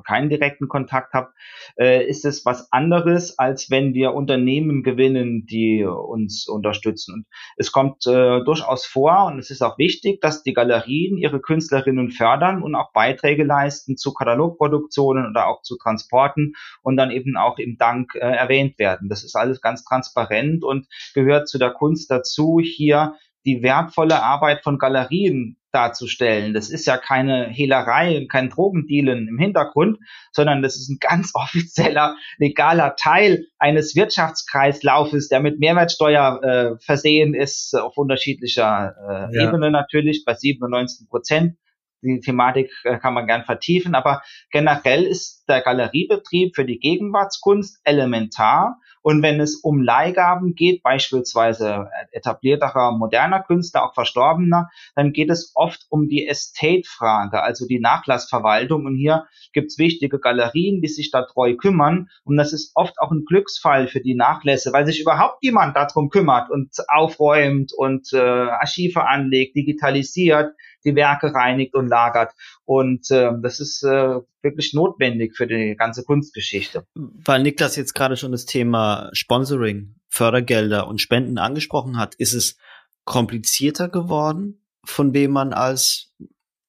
keinen direkten Kontakt habe, äh, ist es was anderes, als wenn wir Unternehmen gewinnen, die uns unterstützen. Und es kommt äh, durchaus vor und es ist auch wichtig, dass die Galerien ihre Künstlerinnen fördern und auch Beiträge leisten zu Katalogproduktionen oder auch zu Transporten und dann eben auch im Dank äh, erwähnt werden. Das ist alles ganz transparent und gehört zu der Kunst dazu, hier die wertvolle Arbeit von Galerien darzustellen. Das ist ja keine Hehlerei, kein Drogendealen im Hintergrund, sondern das ist ein ganz offizieller, legaler Teil eines Wirtschaftskreislaufes, der mit Mehrwertsteuer äh, versehen ist, auf unterschiedlicher äh, ja. Ebene natürlich, bei 97 Prozent die Thematik äh, kann man gern vertiefen, aber generell ist der Galeriebetrieb für die Gegenwartskunst elementar. Und wenn es um Leihgaben geht, beispielsweise etablierterer moderner Künstler, auch verstorbener, dann geht es oft um die Estate-Frage, also die Nachlassverwaltung. Und hier gibt es wichtige Galerien, die sich da treu kümmern. Und das ist oft auch ein Glücksfall für die Nachlässe, weil sich überhaupt jemand darum kümmert und aufräumt und äh, Archive anlegt, digitalisiert die Werke reinigt und lagert. Und äh, das ist äh, wirklich notwendig für die ganze Kunstgeschichte. Weil Niklas jetzt gerade schon das Thema Sponsoring, Fördergelder und Spenden angesprochen hat, ist es komplizierter geworden, von wem man als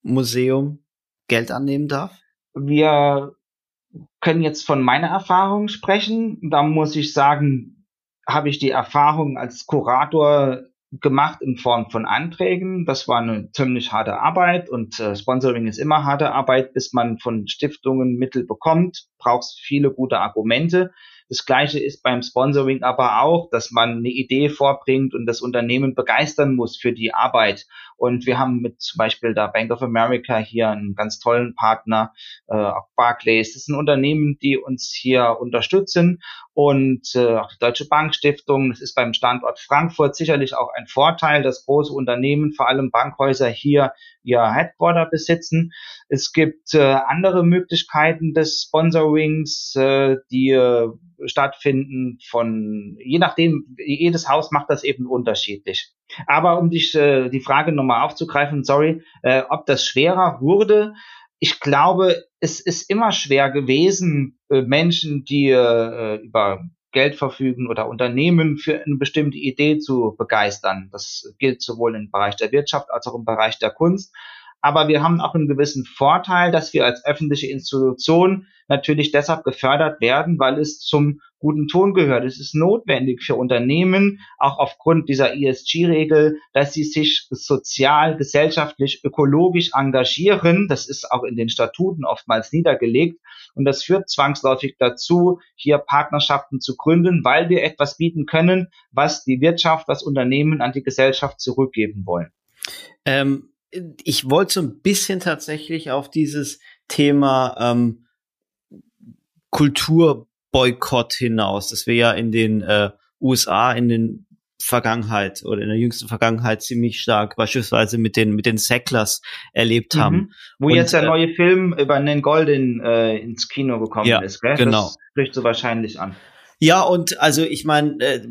Museum Geld annehmen darf? Wir können jetzt von meiner Erfahrung sprechen. Da muss ich sagen, habe ich die Erfahrung als Kurator gemacht in Form von Anträgen. Das war eine ziemlich harte Arbeit und äh, Sponsoring ist immer harte Arbeit, bis man von Stiftungen Mittel bekommt. Brauchst viele gute Argumente. Das gleiche ist beim Sponsoring aber auch, dass man eine Idee vorbringt und das Unternehmen begeistern muss für die Arbeit. Und wir haben mit zum Beispiel der Bank of America hier einen ganz tollen Partner, äh, auch Barclays. Das sind Unternehmen, die uns hier unterstützen und äh, auch die Deutsche Bankstiftung. Das ist beim Standort Frankfurt sicherlich auch ein Vorteil, dass große Unternehmen, vor allem Bankhäuser hier ihr Headquarter besitzen. Es gibt äh, andere Möglichkeiten des Sponsorings, äh, die äh, stattfinden von, je nachdem, jedes Haus macht das eben unterschiedlich. Aber um dich äh, die Frage nochmal aufzugreifen, sorry, äh, ob das schwerer wurde, ich glaube, es ist immer schwer gewesen, Menschen, die äh, über Geld verfügen oder Unternehmen für eine bestimmte Idee zu begeistern. Das gilt sowohl im Bereich der Wirtschaft als auch im Bereich der Kunst. Aber wir haben auch einen gewissen Vorteil, dass wir als öffentliche Institution natürlich deshalb gefördert werden, weil es zum guten Ton gehört. Es ist notwendig für Unternehmen, auch aufgrund dieser ESG-Regel, dass sie sich sozial, gesellschaftlich, ökologisch engagieren. Das ist auch in den Statuten oftmals niedergelegt. Und das führt zwangsläufig dazu, hier Partnerschaften zu gründen, weil wir etwas bieten können, was die Wirtschaft, was Unternehmen an die Gesellschaft zurückgeben wollen. Ähm, ich wollte so ein bisschen tatsächlich auf dieses Thema ähm, Kulturboykott hinaus, das wir ja in den äh, USA in den Vergangenheit oder in der jüngsten Vergangenheit ziemlich stark beispielsweise mit den mit den Sacklers erlebt mhm. haben. Wo Und, jetzt der äh, neue Film über Nen Golden äh, ins Kino gekommen ja, ist, gell? Genau. Das spricht so wahrscheinlich an. Ja, und also ich meine, äh,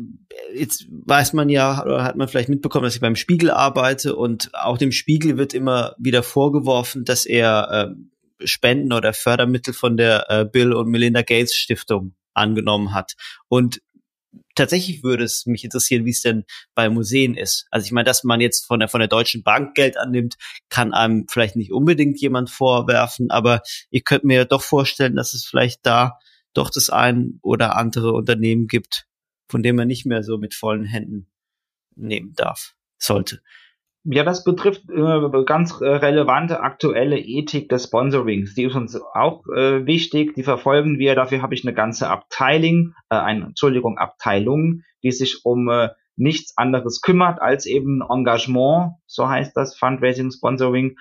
jetzt weiß man ja, oder hat man vielleicht mitbekommen, dass ich beim Spiegel arbeite und auch dem Spiegel wird immer wieder vorgeworfen, dass er äh, Spenden oder Fördermittel von der äh, Bill und Melinda Gates Stiftung angenommen hat. Und tatsächlich würde es mich interessieren, wie es denn bei Museen ist. Also ich meine, dass man jetzt von der von der Deutschen Bank Geld annimmt, kann einem vielleicht nicht unbedingt jemand vorwerfen, aber ich könnte mir doch vorstellen, dass es vielleicht da doch das ein oder andere Unternehmen gibt, von dem man nicht mehr so mit vollen Händen nehmen darf, sollte. Ja, das betrifft äh, ganz relevante aktuelle Ethik des Sponsorings. Die ist uns auch äh, wichtig. Die verfolgen wir. Dafür habe ich eine ganze Abteilung, äh, eine Entschuldigung, Abteilung, die sich um äh, nichts anderes kümmert als eben Engagement, so heißt das Fundraising, Sponsoring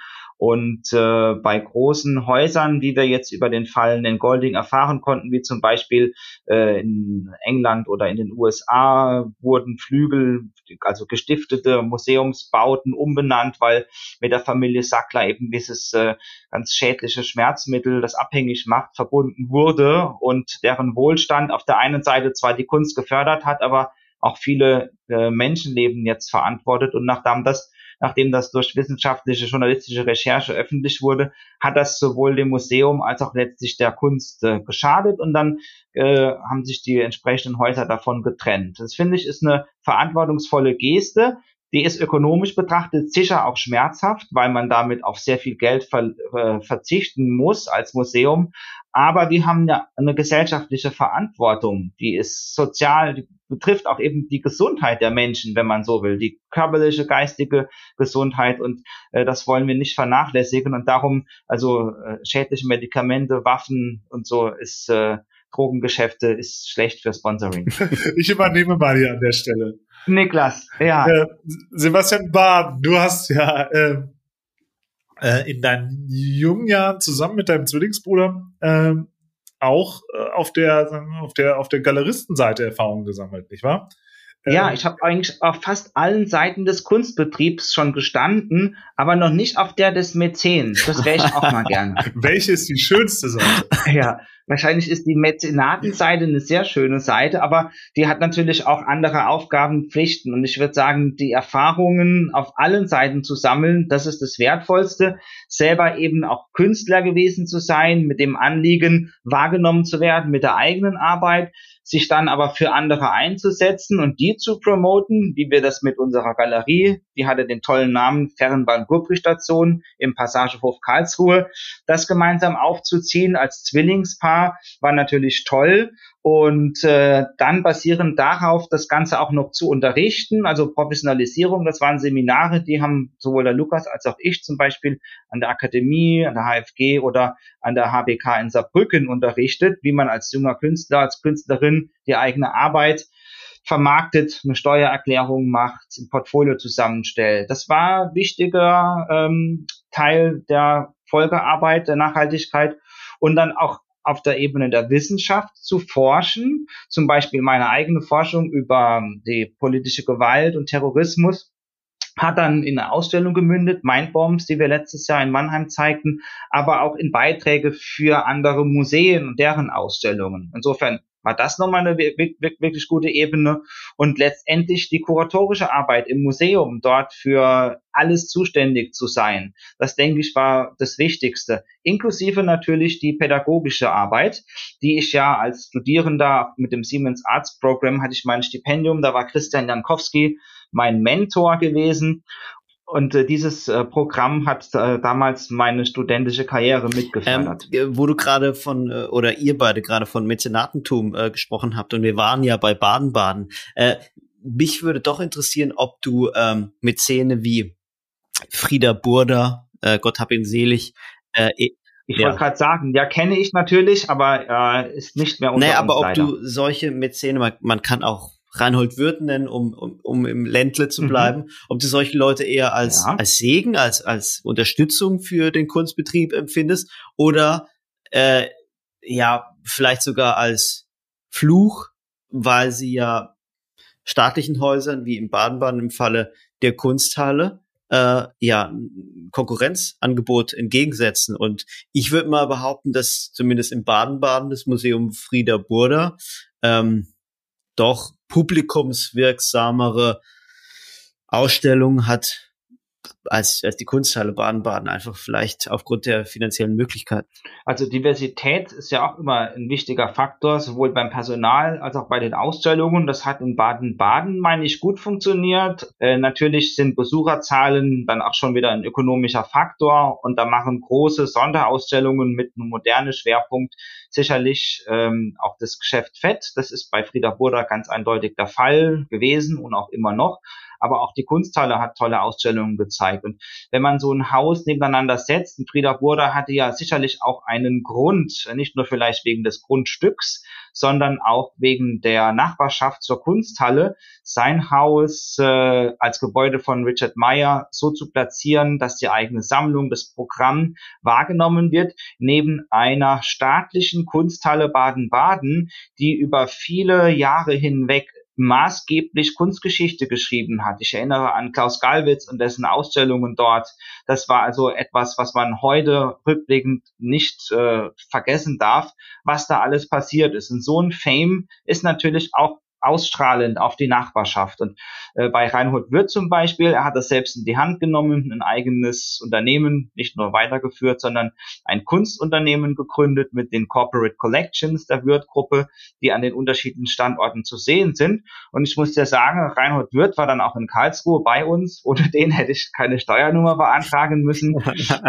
Und äh, bei großen Häusern, wie wir jetzt über den Fall in Golding erfahren konnten, wie zum Beispiel äh, in England oder in den USA, wurden Flügel, also gestiftete Museumsbauten umbenannt, weil mit der Familie Sackler eben dieses äh, ganz schädliche Schmerzmittel, das abhängig macht, verbunden wurde und deren Wohlstand auf der einen Seite zwar die Kunst gefördert hat, aber auch viele äh, Menschenleben jetzt verantwortet. Und nachdem das nachdem das durch wissenschaftliche, journalistische Recherche öffentlich wurde, hat das sowohl dem Museum als auch letztlich der Kunst äh, geschadet und dann äh, haben sich die entsprechenden Häuser davon getrennt. Das finde ich ist eine verantwortungsvolle Geste. Die ist ökonomisch betrachtet sicher auch schmerzhaft, weil man damit auf sehr viel Geld ver äh, verzichten muss als Museum. Aber wir haben ja eine gesellschaftliche Verantwortung, die ist sozial, die betrifft auch eben die Gesundheit der Menschen, wenn man so will, die körperliche, geistige Gesundheit und äh, das wollen wir nicht vernachlässigen und darum, also äh, schädliche Medikamente, Waffen und so ist äh, Drogengeschäfte ist schlecht für Sponsoring. ich übernehme mal hier an der Stelle. Niklas, ja. Äh, Sebastian Baden, du hast ja äh, äh, in deinen jungen Jahren zusammen mit deinem Zwillingsbruder äh, auch äh, auf der auf der auf der Galeristenseite Erfahrungen gesammelt, nicht wahr? Ja, ähm, ich habe eigentlich auf fast allen Seiten des Kunstbetriebs schon gestanden, aber noch nicht auf der des Mäzen. Das wäre ich auch mal gerne. Welche ist die schönste Seite? Ja, wahrscheinlich ist die Mäzenatenseite eine sehr schöne Seite, aber die hat natürlich auch andere Aufgaben, Pflichten. Und ich würde sagen, die Erfahrungen auf allen Seiten zu sammeln, das ist das Wertvollste. Selber eben auch Künstler gewesen zu sein, mit dem Anliegen wahrgenommen zu werden, mit der eigenen Arbeit sich dann aber für andere einzusetzen und die zu promoten, wie wir das mit unserer Galerie, die hatte den tollen Namen Fernbahn-Gurbrich-Station im Passagehof Karlsruhe, das gemeinsam aufzuziehen als Zwillingspaar war natürlich toll. Und äh, dann basierend darauf das Ganze auch noch zu unterrichten, also Professionalisierung, das waren Seminare, die haben sowohl der Lukas als auch ich zum Beispiel an der Akademie, an der HFG oder an der HBK in Saarbrücken unterrichtet, wie man als junger Künstler, als Künstlerin die eigene Arbeit vermarktet, eine Steuererklärung macht, ein Portfolio zusammenstellt. Das war wichtiger ähm, Teil der Folgearbeit, der Nachhaltigkeit und dann auch auf der Ebene der Wissenschaft zu forschen, zum Beispiel meine eigene Forschung über die politische Gewalt und Terrorismus hat dann in eine Ausstellung gemündet, Mindbombs, die wir letztes Jahr in Mannheim zeigten, aber auch in Beiträge für andere Museen und deren Ausstellungen. Insofern war das nochmal eine wirklich gute Ebene. Und letztendlich die kuratorische Arbeit im Museum, dort für alles zuständig zu sein. Das denke ich war das Wichtigste. Inklusive natürlich die pädagogische Arbeit, die ich ja als Studierender mit dem Siemens Arts Program hatte ich mein Stipendium. Da war Christian Jankowski mein Mentor gewesen. Und äh, dieses äh, Programm hat äh, damals meine studentische Karriere mitgefördert. Ähm, wo du gerade von, äh, oder ihr beide gerade von Mäzenatentum äh, gesprochen habt und wir waren ja bei Baden-Baden. Äh, mich würde doch interessieren, ob du ähm, Mäzene wie Frieda Burda, äh, Gott hab ihn selig, äh, ich ja. wollte gerade sagen, ja, kenne ich natürlich, aber äh, ist nicht mehr unter naja, aber ob leider. du solche Mäzene, man, man kann auch Reinhold Wirth nennen, um, um, um im Ländle zu mhm. bleiben, mhm. ob du solche Leute eher als, ja. als Segen, als, als Unterstützung für den Kunstbetrieb empfindest oder äh, ja, vielleicht sogar als Fluch, weil sie ja staatlichen Häusern, wie in Baden-Baden im Falle der Kunsthalle, äh, ja, Konkurrenzangebot entgegensetzen. Und ich würde mal behaupten, dass zumindest in Baden-Baden das Museum Frieder Burda ähm, doch publikumswirksamere Ausstellung hat als, als die Kunsthalle Baden-Baden, einfach vielleicht aufgrund der finanziellen Möglichkeiten. Also Diversität ist ja auch immer ein wichtiger Faktor, sowohl beim Personal als auch bei den Ausstellungen. Das hat in Baden-Baden, meine ich, gut funktioniert. Äh, natürlich sind Besucherzahlen dann auch schon wieder ein ökonomischer Faktor und da machen große Sonderausstellungen mit einem modernen Schwerpunkt sicherlich ähm, auch das Geschäft fett. Das ist bei Frieda Burda ganz eindeutig der Fall gewesen und auch immer noch. Aber auch die Kunsthalle hat tolle Ausstellungen gezeigt. Und wenn man so ein Haus nebeneinander setzt, und Frieder Burda hatte ja sicherlich auch einen Grund, nicht nur vielleicht wegen des Grundstücks, sondern auch wegen der Nachbarschaft zur Kunsthalle, sein Haus äh, als Gebäude von Richard Meyer so zu platzieren, dass die eigene Sammlung, das Programm wahrgenommen wird, neben einer staatlichen Kunsthalle Baden-Baden, die über viele Jahre hinweg maßgeblich Kunstgeschichte geschrieben hat. Ich erinnere an Klaus Gallwitz und dessen Ausstellungen dort. Das war also etwas, was man heute rückblickend nicht äh, vergessen darf, was da alles passiert ist. Und so ein Fame ist natürlich auch ausstrahlend auf die Nachbarschaft. Und äh, bei Reinhold Wirth zum Beispiel, er hat das selbst in die Hand genommen, ein eigenes Unternehmen, nicht nur weitergeführt, sondern ein Kunstunternehmen gegründet mit den Corporate Collections der Wirth-Gruppe, die an den unterschiedlichen Standorten zu sehen sind. Und ich muss dir sagen, Reinhold Wirth war dann auch in Karlsruhe bei uns. Ohne den hätte ich keine Steuernummer beantragen müssen,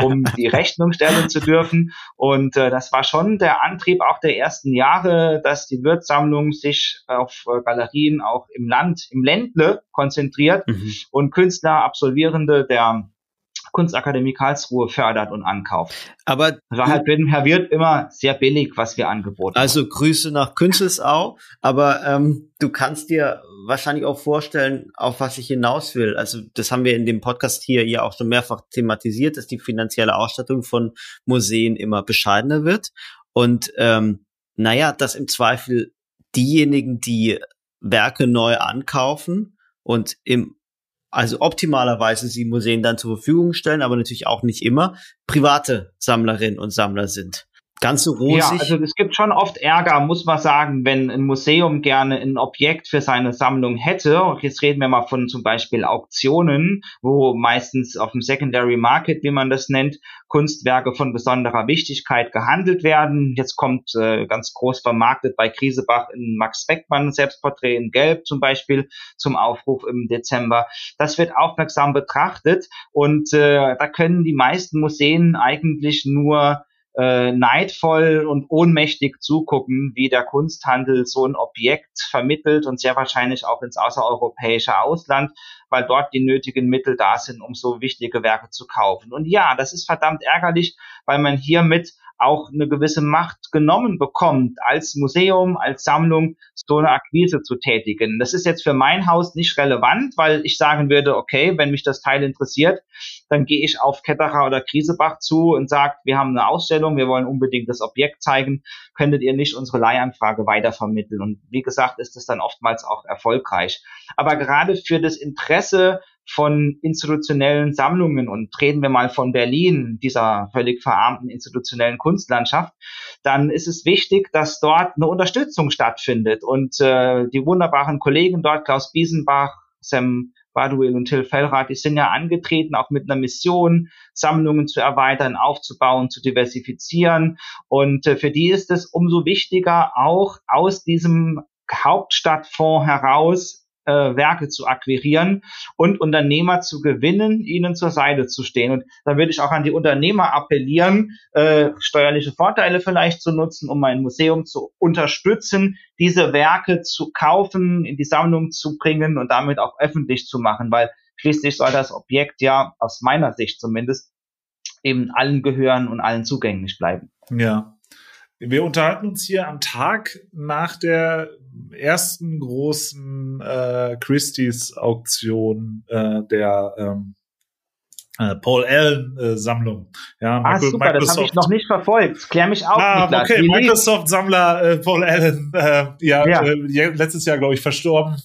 um die Rechnung stellen zu dürfen. Und äh, das war schon der Antrieb auch der ersten Jahre, dass die Wirth-Sammlung sich auf äh, Galerien auch im Land, im Ländle konzentriert mhm. und Künstler, Absolvierende der Kunstakademie Karlsruhe fördert und ankauft. Aber war halt mit dem Herr Wirt immer sehr billig, was wir angeboten Also haben. Grüße nach Künzelsau, aber ähm, du kannst dir wahrscheinlich auch vorstellen, auf was ich hinaus will. Also das haben wir in dem Podcast hier ja auch schon mehrfach thematisiert, dass die finanzielle Ausstattung von Museen immer bescheidener wird und ähm, naja, dass im Zweifel diejenigen, die Werke neu ankaufen und im also optimalerweise sie Museen dann zur Verfügung stellen, aber natürlich auch nicht immer private Sammlerinnen und Sammler sind ganz so rosig. Ja, also es gibt schon oft Ärger, muss man sagen, wenn ein Museum gerne ein Objekt für seine Sammlung hätte. Jetzt reden wir mal von zum Beispiel Auktionen, wo meistens auf dem Secondary Market, wie man das nennt, Kunstwerke von besonderer Wichtigkeit gehandelt werden. Jetzt kommt äh, ganz groß vermarktet bei Krisebach in Max Beckmann Selbstporträt in Gelb zum Beispiel zum Aufruf im Dezember. Das wird aufmerksam betrachtet und äh, da können die meisten Museen eigentlich nur äh, neidvoll und ohnmächtig zugucken, wie der Kunsthandel so ein Objekt vermittelt und sehr wahrscheinlich auch ins außereuropäische Ausland, weil dort die nötigen Mittel da sind, um so wichtige Werke zu kaufen. Und ja, das ist verdammt ärgerlich, weil man hiermit auch eine gewisse Macht genommen bekommt, als Museum, als Sammlung so eine Akquise zu tätigen. Das ist jetzt für mein Haus nicht relevant, weil ich sagen würde, okay, wenn mich das Teil interessiert, dann gehe ich auf Ketterer oder Krisebach zu und sage, wir haben eine Ausstellung, wir wollen unbedingt das Objekt zeigen, könntet ihr nicht unsere Leihanfrage weitervermitteln? Und wie gesagt, ist das dann oftmals auch erfolgreich. Aber gerade für das Interesse von institutionellen Sammlungen und reden wir mal von Berlin, dieser völlig verarmten institutionellen Kunstlandschaft, dann ist es wichtig, dass dort eine Unterstützung stattfindet. Und äh, die wunderbaren Kollegen dort, Klaus Biesenbach, Sam Baduel und Till Fellrath, die sind ja angetreten, auch mit einer Mission, Sammlungen zu erweitern, aufzubauen, zu diversifizieren. Und äh, für die ist es umso wichtiger, auch aus diesem Hauptstadtfonds heraus äh, Werke zu akquirieren und Unternehmer zu gewinnen, ihnen zur Seite zu stehen. Und da würde ich auch an die Unternehmer appellieren, äh, steuerliche Vorteile vielleicht zu nutzen, um mein Museum zu unterstützen, diese Werke zu kaufen, in die Sammlung zu bringen und damit auch öffentlich zu machen, weil schließlich soll das Objekt ja aus meiner Sicht zumindest eben allen gehören und allen zugänglich bleiben. Ja, wir unterhalten uns hier am Tag nach der ersten großen äh, Christie's Auktion äh, der ähm, äh, Paul Allen äh, Sammlung. Ja, ah, super, Microsoft. das habe ich noch nicht verfolgt. Klär mich auf. Ah, Niklas. okay, Microsoft Sammler äh, Paul Allen, äh, ja, ja. Äh, letztes Jahr glaube ich verstorben,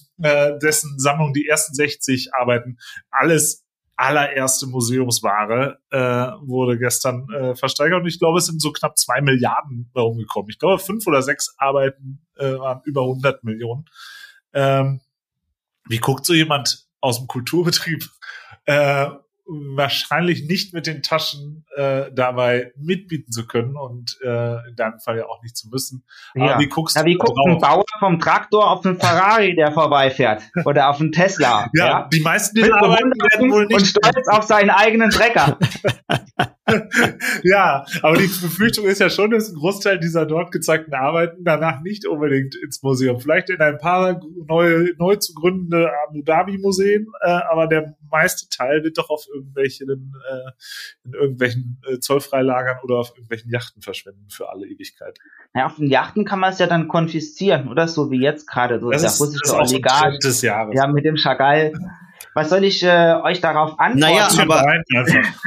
dessen Sammlung die ersten 60 Arbeiten alles allererste Museumsware äh, wurde gestern äh, versteigert und ich glaube, es sind so knapp zwei Milliarden rumgekommen. Ich glaube, fünf oder sechs Arbeiten äh, waren über 100 Millionen. Ähm, wie guckt so jemand aus dem Kulturbetrieb äh, wahrscheinlich nicht mit den Taschen äh, dabei mitbieten zu können und äh, in deinem Fall ja auch nicht zu müssen. Ja. Aber wie guckst ja, wie guckt drauf? ein Bauer vom Traktor auf einen Ferrari, der vorbeifährt oder auf einen Tesla? Ja, ja? die meisten dieser Arbeiten werden wohl nicht und stolz auf seinen eigenen Trecker. ja, aber die Befürchtung ist ja schon, dass ein Großteil dieser dort gezeigten Arbeiten danach nicht unbedingt ins Museum, vielleicht in ein paar neue, neu zu gründende Abu Dhabi Museen, äh, aber der meiste Teil wird doch auf irgendwelchen, äh, in irgendwelchen äh, Zollfreilagern oder auf irgendwelchen Yachten verschwinden für alle Ewigkeit. Ja, auf den Yachten kann man es ja dann konfiszieren, oder so wie jetzt gerade so das der ist, russische Oligarch. Ja, mit dem Chagall. Was soll ich äh, euch darauf antworten? Naja, aber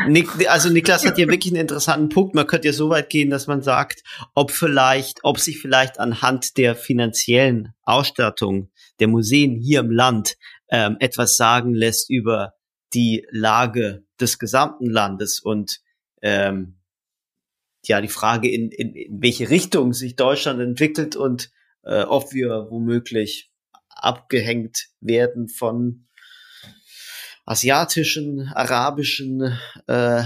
Nik also Niklas hat hier wirklich einen interessanten Punkt. Man könnte ja so weit gehen, dass man sagt, ob vielleicht, ob sich vielleicht anhand der finanziellen Ausstattung der Museen hier im Land ähm, etwas sagen lässt über die Lage des gesamten Landes und ähm, ja die Frage, in, in, in welche Richtung sich Deutschland entwickelt und äh, ob wir womöglich abgehängt werden von asiatischen, arabischen äh,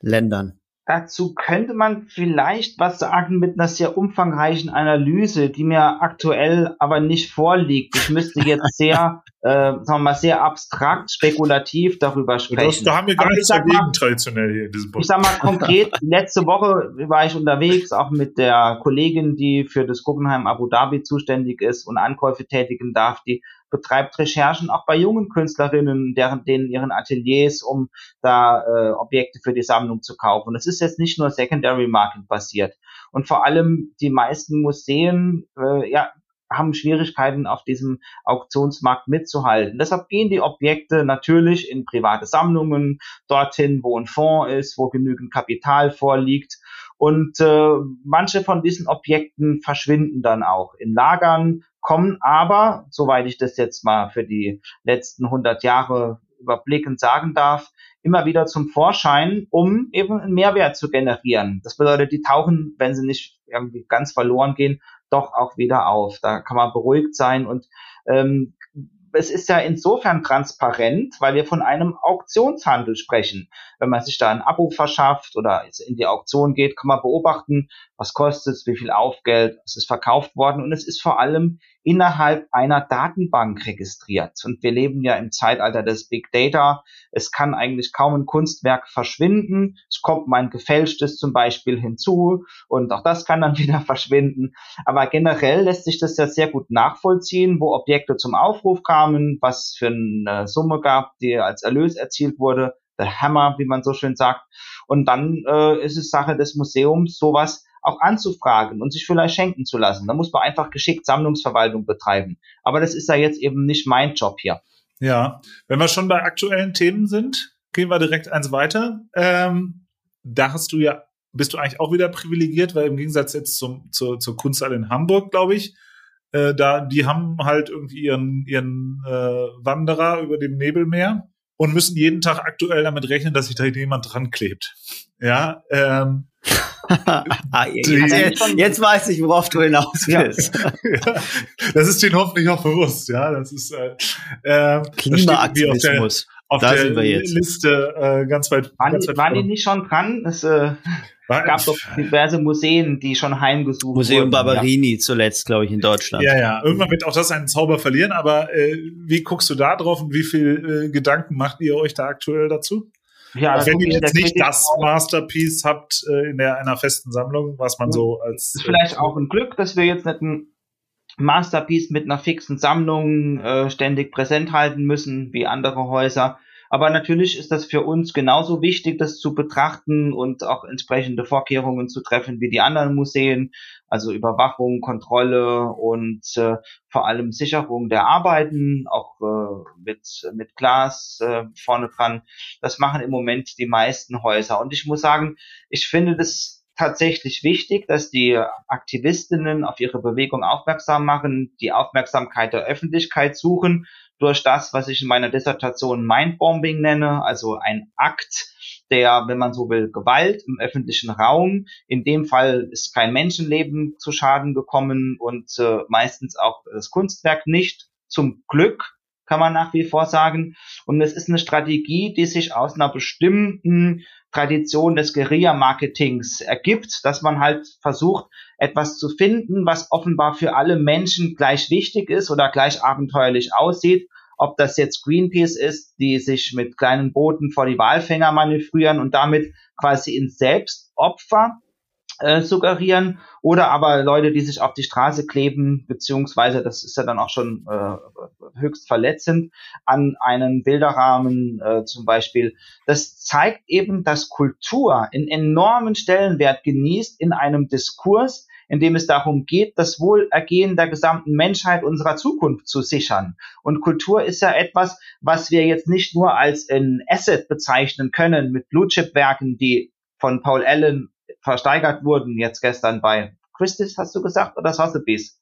Ländern. Dazu könnte man vielleicht was sagen mit einer sehr umfangreichen Analyse, die mir aktuell aber nicht vorliegt. Ich müsste jetzt sehr, äh, sagen wir mal, sehr abstrakt, spekulativ darüber sprechen. Das, da haben wir gar nichts dagegen traditionell hier in diesem Punkt. Ich sag mal konkret, letzte Woche war ich unterwegs, auch mit der Kollegin, die für das Guggenheim Abu Dhabi zuständig ist und Ankäufe tätigen darf, die betreibt Recherchen auch bei jungen Künstlerinnen, deren denen ihren Ateliers, um da äh, Objekte für die Sammlung zu kaufen. Und es ist jetzt nicht nur Secondary Market basiert. Und vor allem die meisten Museen, äh, ja, haben Schwierigkeiten auf diesem Auktionsmarkt mitzuhalten. Deshalb gehen die Objekte natürlich in private Sammlungen dorthin, wo ein Fonds ist, wo genügend Kapital vorliegt. Und äh, manche von diesen Objekten verschwinden dann auch in Lagern, kommen aber, soweit ich das jetzt mal für die letzten 100 Jahre überblickend sagen darf, immer wieder zum Vorschein, um eben einen Mehrwert zu generieren. Das bedeutet, die tauchen, wenn sie nicht irgendwie ganz verloren gehen, doch auch wieder auf. Da kann man beruhigt sein und ähm, es ist ja insofern transparent, weil wir von einem Auktionshandel sprechen. Wenn man sich da ein Abo verschafft oder in die Auktion geht, kann man beobachten, was kostet es, wie viel Aufgeld, es ist verkauft worden und es ist vor allem innerhalb einer Datenbank registriert. Und wir leben ja im Zeitalter des Big Data. Es kann eigentlich kaum ein Kunstwerk verschwinden. Es kommt mal ein gefälschtes zum Beispiel hinzu und auch das kann dann wieder verschwinden. Aber generell lässt sich das ja sehr gut nachvollziehen, wo Objekte zum Aufruf kamen, was für eine Summe gab, die als Erlös erzielt wurde. Der Hammer, wie man so schön sagt. Und dann äh, ist es Sache des Museums, sowas auch anzufragen und sich vielleicht schenken zu lassen. Da muss man einfach geschickt Sammlungsverwaltung betreiben. Aber das ist ja jetzt eben nicht mein Job hier. Ja, wenn wir schon bei aktuellen Themen sind, gehen wir direkt eins weiter. Ähm, da hast du ja, bist du eigentlich auch wieder privilegiert, weil im Gegensatz jetzt zum, zur, zur Kunsthalle in Hamburg, glaube ich, äh, da, die haben halt irgendwie ihren, ihren äh, Wanderer über dem Nebelmeer und müssen jeden Tag aktuell damit rechnen, dass sich da jemand dran klebt. Ja, ähm, jetzt, jetzt, weiß ich, worauf du hinaus willst. Ja, das ist denen hoffentlich auch bewusst, ja. Das ist äh, äh, Klimaaktivismus. Auf der, auf da der Liste äh, ganz weit. Waren, ganz weit waren die nicht schon dran? Es äh, gab doch diverse Museen, die schon heimgesucht Museum wurden. Museum Barberini ja. zuletzt, glaube ich, in Deutschland. Ja, ja. Irgendwann wird auch das einen Zauber verlieren. Aber äh, wie guckst du da drauf und wie viel äh, Gedanken macht ihr euch da aktuell dazu? Ja, auch wenn ihr jetzt nicht das Masterpiece habt äh, in der, einer festen Sammlung, was man so als. Ist vielleicht auch ein Glück, dass wir jetzt nicht ein Masterpiece mit einer fixen Sammlung äh, ständig präsent halten müssen, wie andere Häuser. Aber natürlich ist das für uns genauso wichtig, das zu betrachten und auch entsprechende Vorkehrungen zu treffen wie die anderen Museen, also Überwachung, Kontrolle und äh, vor allem Sicherung der Arbeiten, auch äh, mit, mit Glas äh, vorne dran. Das machen im Moment die meisten Häuser. Und ich muss sagen, ich finde das tatsächlich wichtig, dass die Aktivistinnen auf ihre Bewegung aufmerksam machen, die Aufmerksamkeit der Öffentlichkeit suchen durch das, was ich in meiner Dissertation Mindbombing nenne, also ein Akt, der, wenn man so will, Gewalt im öffentlichen Raum. In dem Fall ist kein Menschenleben zu Schaden gekommen und äh, meistens auch das Kunstwerk nicht. Zum Glück kann man nach wie vor sagen. Und es ist eine Strategie, die sich aus einer bestimmten Tradition des Guerilla-Marketings ergibt, dass man halt versucht, etwas zu finden, was offenbar für alle Menschen gleich wichtig ist oder gleich abenteuerlich aussieht, ob das jetzt Greenpeace ist, die sich mit kleinen Booten vor die Walfänger manövrieren und damit quasi ins Selbstopfer äh, suggerieren oder aber Leute, die sich auf die Straße kleben, beziehungsweise das ist ja dann auch schon äh, höchst verletzend an einen Bilderrahmen äh, zum Beispiel. Das zeigt eben, dass Kultur einen enormen Stellenwert genießt in einem Diskurs, in dem es darum geht, das Wohlergehen der gesamten Menschheit unserer Zukunft zu sichern. Und Kultur ist ja etwas, was wir jetzt nicht nur als ein Asset bezeichnen können mit Blue Chip Werken, die von Paul Allen versteigert wurden, jetzt gestern bei Christie's, hast du gesagt, oder Sotheby's?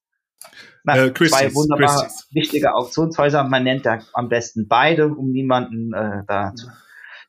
Na, äh, zwei wunderbar Christie's. wichtige Auktionshäuser. Man nennt ja am besten beide, um niemanden äh, da zu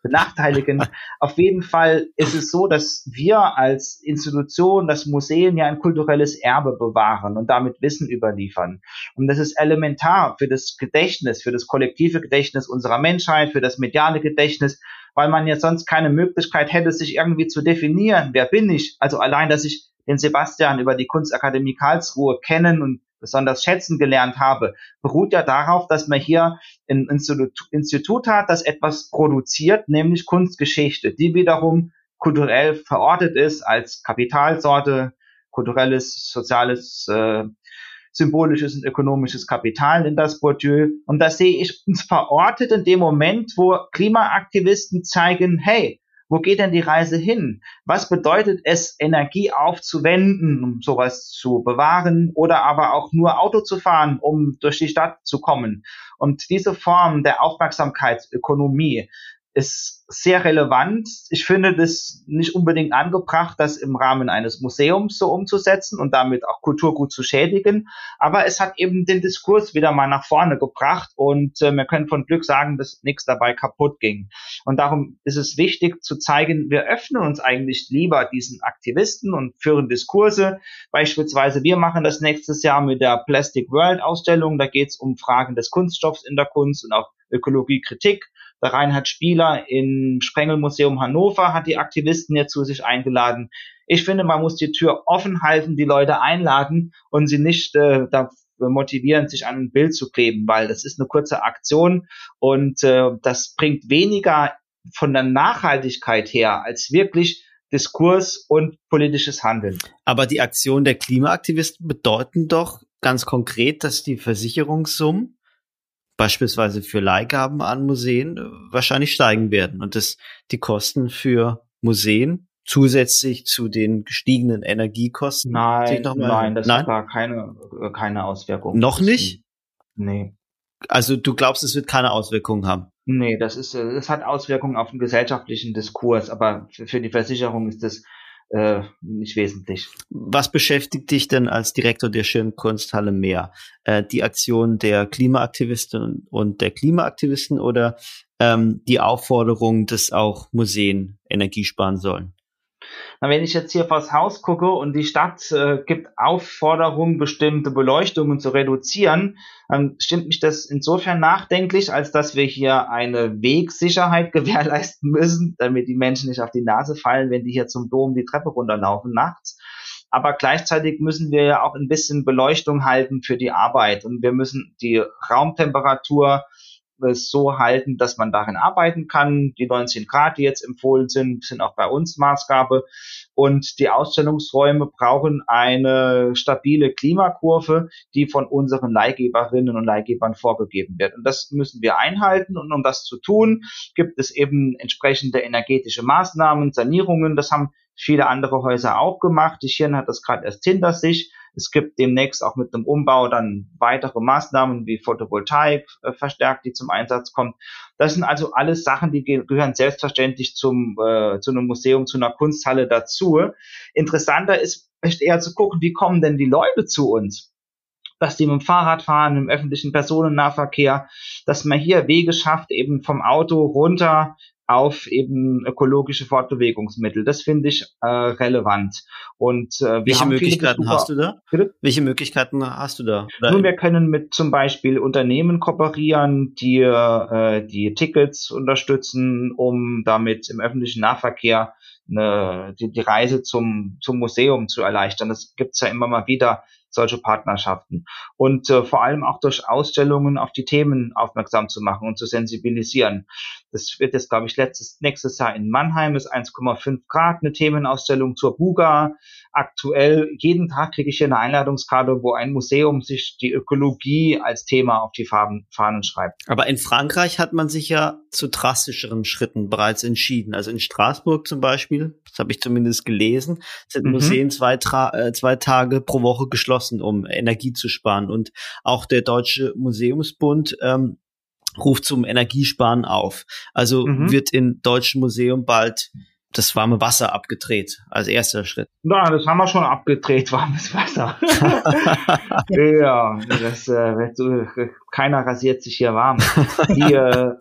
benachteiligen. Auf jeden Fall ist es so, dass wir als Institution, das Museum ja ein kulturelles Erbe bewahren und damit Wissen überliefern. Und das ist elementar für das Gedächtnis, für das kollektive Gedächtnis unserer Menschheit, für das mediale Gedächtnis weil man ja sonst keine Möglichkeit hätte, sich irgendwie zu definieren. Wer bin ich? Also allein, dass ich den Sebastian über die Kunstakademie Karlsruhe kennen und besonders schätzen gelernt habe, beruht ja darauf, dass man hier ein Institut, hat, das etwas produziert, nämlich Kunstgeschichte, die wiederum kulturell verortet ist als Kapitalsorte, kulturelles, soziales äh, symbolisches und ökonomisches Kapital in das Bourdieu. Und da sehe ich uns verortet in dem Moment, wo Klimaaktivisten zeigen, hey, wo geht denn die Reise hin? Was bedeutet es, Energie aufzuwenden, um sowas zu bewahren oder aber auch nur Auto zu fahren, um durch die Stadt zu kommen? Und diese Form der Aufmerksamkeitsökonomie ist sehr relevant. Ich finde das nicht unbedingt angebracht, das im Rahmen eines Museums so umzusetzen und damit auch Kulturgut zu schädigen. Aber es hat eben den Diskurs wieder mal nach vorne gebracht und äh, wir können von Glück sagen, dass nichts dabei kaputt ging. Und darum ist es wichtig zu zeigen, wir öffnen uns eigentlich lieber diesen Aktivisten und führen Diskurse. Beispielsweise, wir machen das nächstes Jahr mit der Plastic World Ausstellung. Da geht es um Fragen des Kunststoffs in der Kunst und auch Ökologiekritik. Der Reinhard Spieler im Sprengelmuseum Hannover hat die Aktivisten jetzt zu sich eingeladen. Ich finde, man muss die Tür offen halten, die Leute einladen und sie nicht äh, da motivieren, sich an ein Bild zu kleben, weil das ist eine kurze Aktion und äh, das bringt weniger von der Nachhaltigkeit her als wirklich Diskurs und politisches Handeln. Aber die Aktion der Klimaaktivisten bedeuten doch ganz konkret, dass die Versicherungssummen beispielsweise für Leihgaben an Museen äh, wahrscheinlich steigen werden und dass die Kosten für Museen zusätzlich zu den gestiegenen Energiekosten nein, nein, das nein? da keine äh, keine Auswirkungen. Noch nicht? Nee. Also du glaubst, es wird keine Auswirkungen haben? Nee, das ist, es hat Auswirkungen auf den gesellschaftlichen Diskurs, aber für die Versicherung ist das äh, nicht wesentlich. Was beschäftigt dich denn als Direktor der Schirn Kunsthalle mehr? Äh, die Aktion der Klimaaktivisten und der Klimaaktivisten oder ähm, die Aufforderung, dass auch Museen Energie sparen sollen? Na, wenn ich jetzt hier vors Haus gucke und die Stadt äh, gibt Aufforderungen, bestimmte Beleuchtungen zu reduzieren, dann stimmt mich das insofern nachdenklich, als dass wir hier eine Wegsicherheit gewährleisten müssen, damit die Menschen nicht auf die Nase fallen, wenn die hier zum Dom die Treppe runterlaufen nachts. Aber gleichzeitig müssen wir ja auch ein bisschen Beleuchtung halten für die Arbeit und wir müssen die Raumtemperatur so halten, dass man darin arbeiten kann. Die 19 Grad, die jetzt empfohlen sind, sind auch bei uns Maßgabe. Und die Ausstellungsräume brauchen eine stabile Klimakurve, die von unseren Leihgeberinnen und Leihgebern vorgegeben wird. Und das müssen wir einhalten. Und um das zu tun, gibt es eben entsprechende energetische Maßnahmen, Sanierungen. Das haben viele andere Häuser auch gemacht. Die Schirn hat das gerade erst hinter sich. Es gibt demnächst auch mit dem Umbau dann weitere Maßnahmen wie Photovoltaik äh, verstärkt, die zum Einsatz kommt. Das sind also alles Sachen, die ge gehören selbstverständlich zum äh, zu einem Museum, zu einer Kunsthalle dazu. Interessanter ist echt eher zu gucken, wie kommen denn die Leute zu uns? dass die mit dem Fahrrad fahren, im öffentlichen Personennahverkehr, dass man hier Wege schafft, eben vom Auto runter auf eben ökologische Fortbewegungsmittel. Das finde ich äh, relevant. Und äh, welche Möglichkeiten hast du da? Bitte? Welche Möglichkeiten hast du da? Nun, wir können mit zum Beispiel Unternehmen kooperieren, die äh, die Tickets unterstützen, um damit im öffentlichen Nahverkehr eine, die, die Reise zum zum Museum zu erleichtern. Das gibt's ja immer mal wieder solche Partnerschaften. Und äh, vor allem auch durch Ausstellungen auf die Themen aufmerksam zu machen und zu sensibilisieren. Das wird jetzt, glaube ich, letztes, nächstes Jahr in Mannheim, ist 1,5 Grad, eine Themenausstellung zur Buga. Aktuell, jeden Tag kriege ich hier eine Einladungskarte, wo ein Museum sich die Ökologie als Thema auf die Farben, Fahnen schreibt. Aber in Frankreich hat man sich ja zu drastischeren Schritten bereits entschieden. Also in Straßburg zum Beispiel, das habe ich zumindest gelesen, sind mhm. Museen zwei, äh, zwei Tage pro Woche geschlossen, um Energie zu sparen. Und auch der Deutsche Museumsbund ähm, ruft zum Energiesparen auf. Also mhm. wird in Deutschen Museum bald das warme Wasser abgedreht als erster Schritt. Na, das haben wir schon abgedreht, warmes Wasser. ja, das äh, keiner rasiert sich hier warm. Die, äh,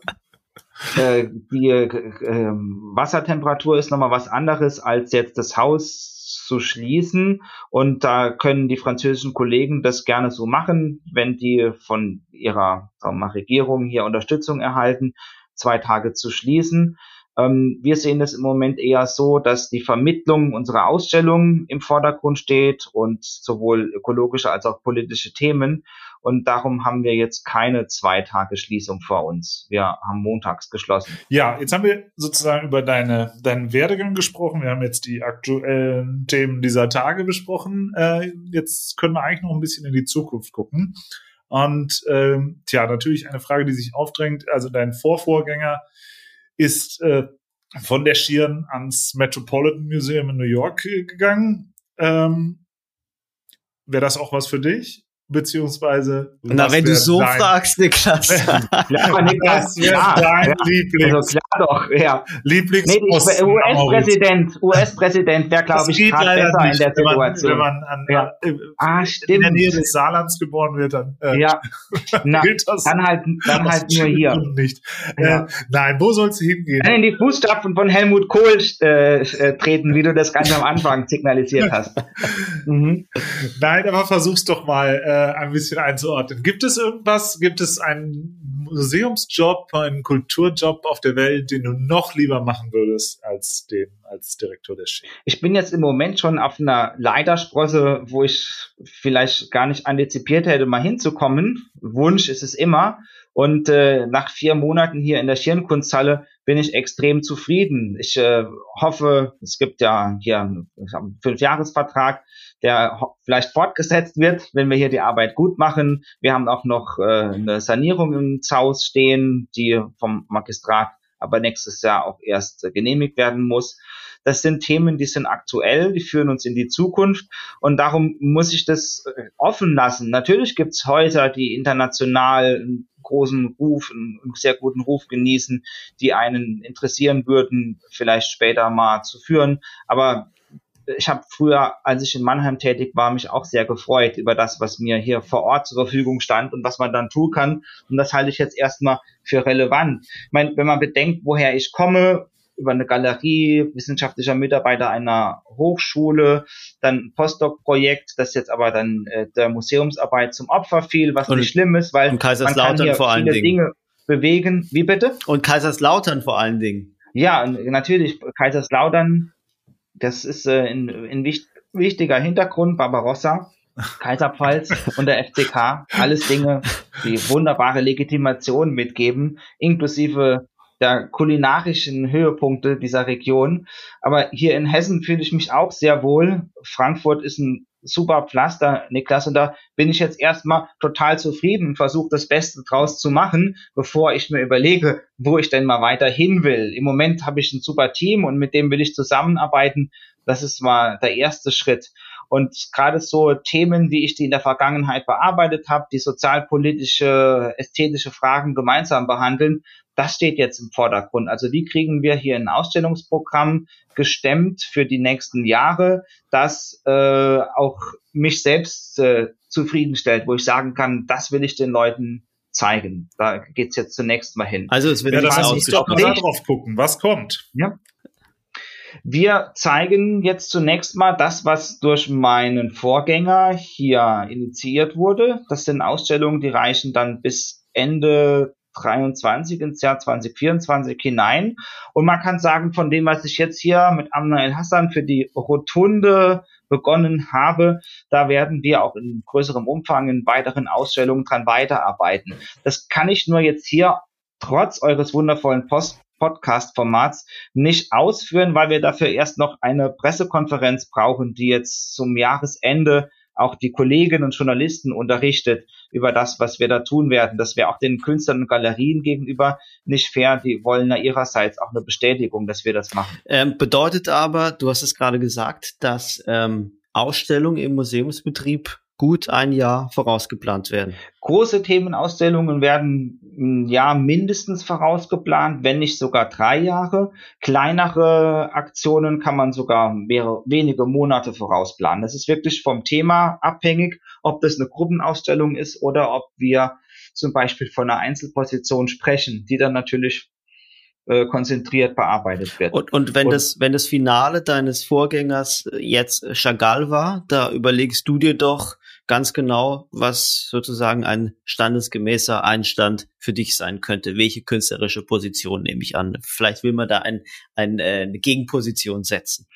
äh, die äh, Wassertemperatur ist nochmal was anderes als jetzt das Haus zu schließen. Und da können die französischen Kollegen das gerne so machen, wenn die von ihrer mal, Regierung hier Unterstützung erhalten, zwei Tage zu schließen. Ähm, wir sehen es im Moment eher so, dass die Vermittlung unserer Ausstellung im Vordergrund steht und sowohl ökologische als auch politische Themen. Und darum haben wir jetzt keine zwei Tage Schließung vor uns. Wir haben montags geschlossen. Ja, jetzt haben wir sozusagen über deine, deinen Werdegang gesprochen. Wir haben jetzt die aktuellen Themen dieser Tage besprochen. Äh, jetzt können wir eigentlich noch ein bisschen in die Zukunft gucken. Und ähm, tja, natürlich eine Frage, die sich aufdrängt. Also dein Vorvorgänger ist äh, von der Schirn ans Metropolitan Museum in New York gegangen. Ähm, Wäre das auch was für dich? Beziehungsweise. Na, wenn du so dein, fragst, Niklas. ja, Niklas, wäre ja, dein ja, Lieblings. Also klar doch, ja. Lieblings nee, US-Präsident, US-Präsident wäre, glaube ich, gerade besser nicht, in der Situation. Wenn man, an, ja. an, ah, stimmt. in der Nähe des Saarlands geboren wird, dann, äh, ja. Na, das, dann halt, dann halt nur hier. Nicht. Ja. Äh, nein, wo sollst du hingehen? In die Fußstapfen von Helmut Kohl äh, äh, treten, wie du das ganz am Anfang signalisiert hast. mhm. Nein, aber versuch's doch mal, äh, äh, ein bisschen einzuordnen. Gibt es irgendwas, gibt es einen Museumsjob, einen Kulturjob auf der Welt, den du noch lieber machen würdest als den als Direktor der Ski? Ich bin jetzt im Moment schon auf einer Leitersprosse, wo ich vielleicht gar nicht antizipiert hätte, mal hinzukommen. Wunsch ist es immer. Und äh, nach vier Monaten hier in der Schirnkunsthalle bin ich extrem zufrieden. Ich äh, hoffe, es gibt ja hier einen Fünfjahresvertrag, der vielleicht fortgesetzt wird, wenn wir hier die Arbeit gut machen. Wir haben auch noch äh, eine Sanierung ins Haus stehen, die vom Magistrat aber nächstes Jahr auch erst äh, genehmigt werden muss. Das sind Themen, die sind aktuell, die führen uns in die Zukunft und darum muss ich das äh, offen lassen. Natürlich gibt's Häuser, die international einen großen Ruf, einen sehr guten Ruf genießen, die einen interessieren würden, vielleicht später mal zu führen. Aber ich habe früher, als ich in Mannheim tätig war, mich auch sehr gefreut über das, was mir hier vor Ort zur Verfügung stand und was man dann tun kann. Und das halte ich jetzt erstmal für relevant. Ich meine, wenn man bedenkt, woher ich komme, über eine Galerie, wissenschaftlicher Mitarbeiter einer Hochschule, dann ein Postdoc-Projekt, das jetzt aber dann äh, der Museumsarbeit zum Opfer fiel, was und, nicht schlimm ist, weil man kann hier vor allen Dingen. Dinge bewegen. Wie bitte? Und Kaiserslautern vor allen Dingen. Ja, natürlich. Kaiserslautern das ist äh, ein, wichtig, wichtiger Hintergrund, Barbarossa, Kaiserpfalz und der FCK. Alles Dinge, die wunderbare Legitimation mitgeben, inklusive der kulinarischen Höhepunkte dieser Region. Aber hier in Hessen fühle ich mich auch sehr wohl. Frankfurt ist ein super Pflaster, Niklas, und da bin ich jetzt erstmal total zufrieden und versuche das Beste draus zu machen, bevor ich mir überlege, wo ich denn mal weiter hin will. Im Moment habe ich ein super Team und mit dem will ich zusammenarbeiten. Das ist mal der erste Schritt. Und gerade so Themen, wie ich die in der Vergangenheit bearbeitet habe, die sozialpolitische, ästhetische Fragen gemeinsam behandeln, das steht jetzt im Vordergrund. Also wie kriegen wir hier ein Ausstellungsprogramm gestemmt für die nächsten Jahre, das äh, auch mich selbst äh, zufriedenstellt, wo ich sagen kann, das will ich den Leuten zeigen. Da geht's jetzt zunächst mal hin. Also es wird ja, das heißt, doch mal drauf gucken, was kommt. Ja. Wir zeigen jetzt zunächst mal das, was durch meinen Vorgänger hier initiiert wurde. Das sind Ausstellungen, die reichen dann bis Ende 23 ins Jahr 2024 hinein. Und man kann sagen, von dem, was ich jetzt hier mit Amna El Hassan für die Rotunde begonnen habe. Da werden wir auch in größerem Umfang in weiteren Ausstellungen dran weiterarbeiten. Das kann ich nur jetzt hier trotz eures wundervollen Post Podcast-Formats nicht ausführen, weil wir dafür erst noch eine Pressekonferenz brauchen, die jetzt zum Jahresende auch die Kolleginnen und Journalisten unterrichtet über das, was wir da tun werden. Das wäre auch den Künstlern und Galerien gegenüber nicht fair. Die wollen ja ihrerseits auch eine Bestätigung, dass wir das machen. Ähm, bedeutet aber, du hast es gerade gesagt, dass ähm, Ausstellungen im Museumsbetrieb gut ein Jahr vorausgeplant werden. Große Themenausstellungen werden ein Jahr mindestens vorausgeplant, wenn nicht sogar drei Jahre. Kleinere Aktionen kann man sogar mehrere, wenige Monate vorausplanen. Das ist wirklich vom Thema abhängig, ob das eine Gruppenausstellung ist oder ob wir zum Beispiel von einer Einzelposition sprechen, die dann natürlich äh, konzentriert bearbeitet wird. Und, und wenn und, das, wenn das Finale deines Vorgängers jetzt Chagall war, da überlegst du dir doch, ganz genau, was sozusagen ein standesgemäßer Einstand für dich sein könnte. Welche künstlerische Position nehme ich an? Vielleicht will man da ein, ein, äh, eine Gegenposition setzen.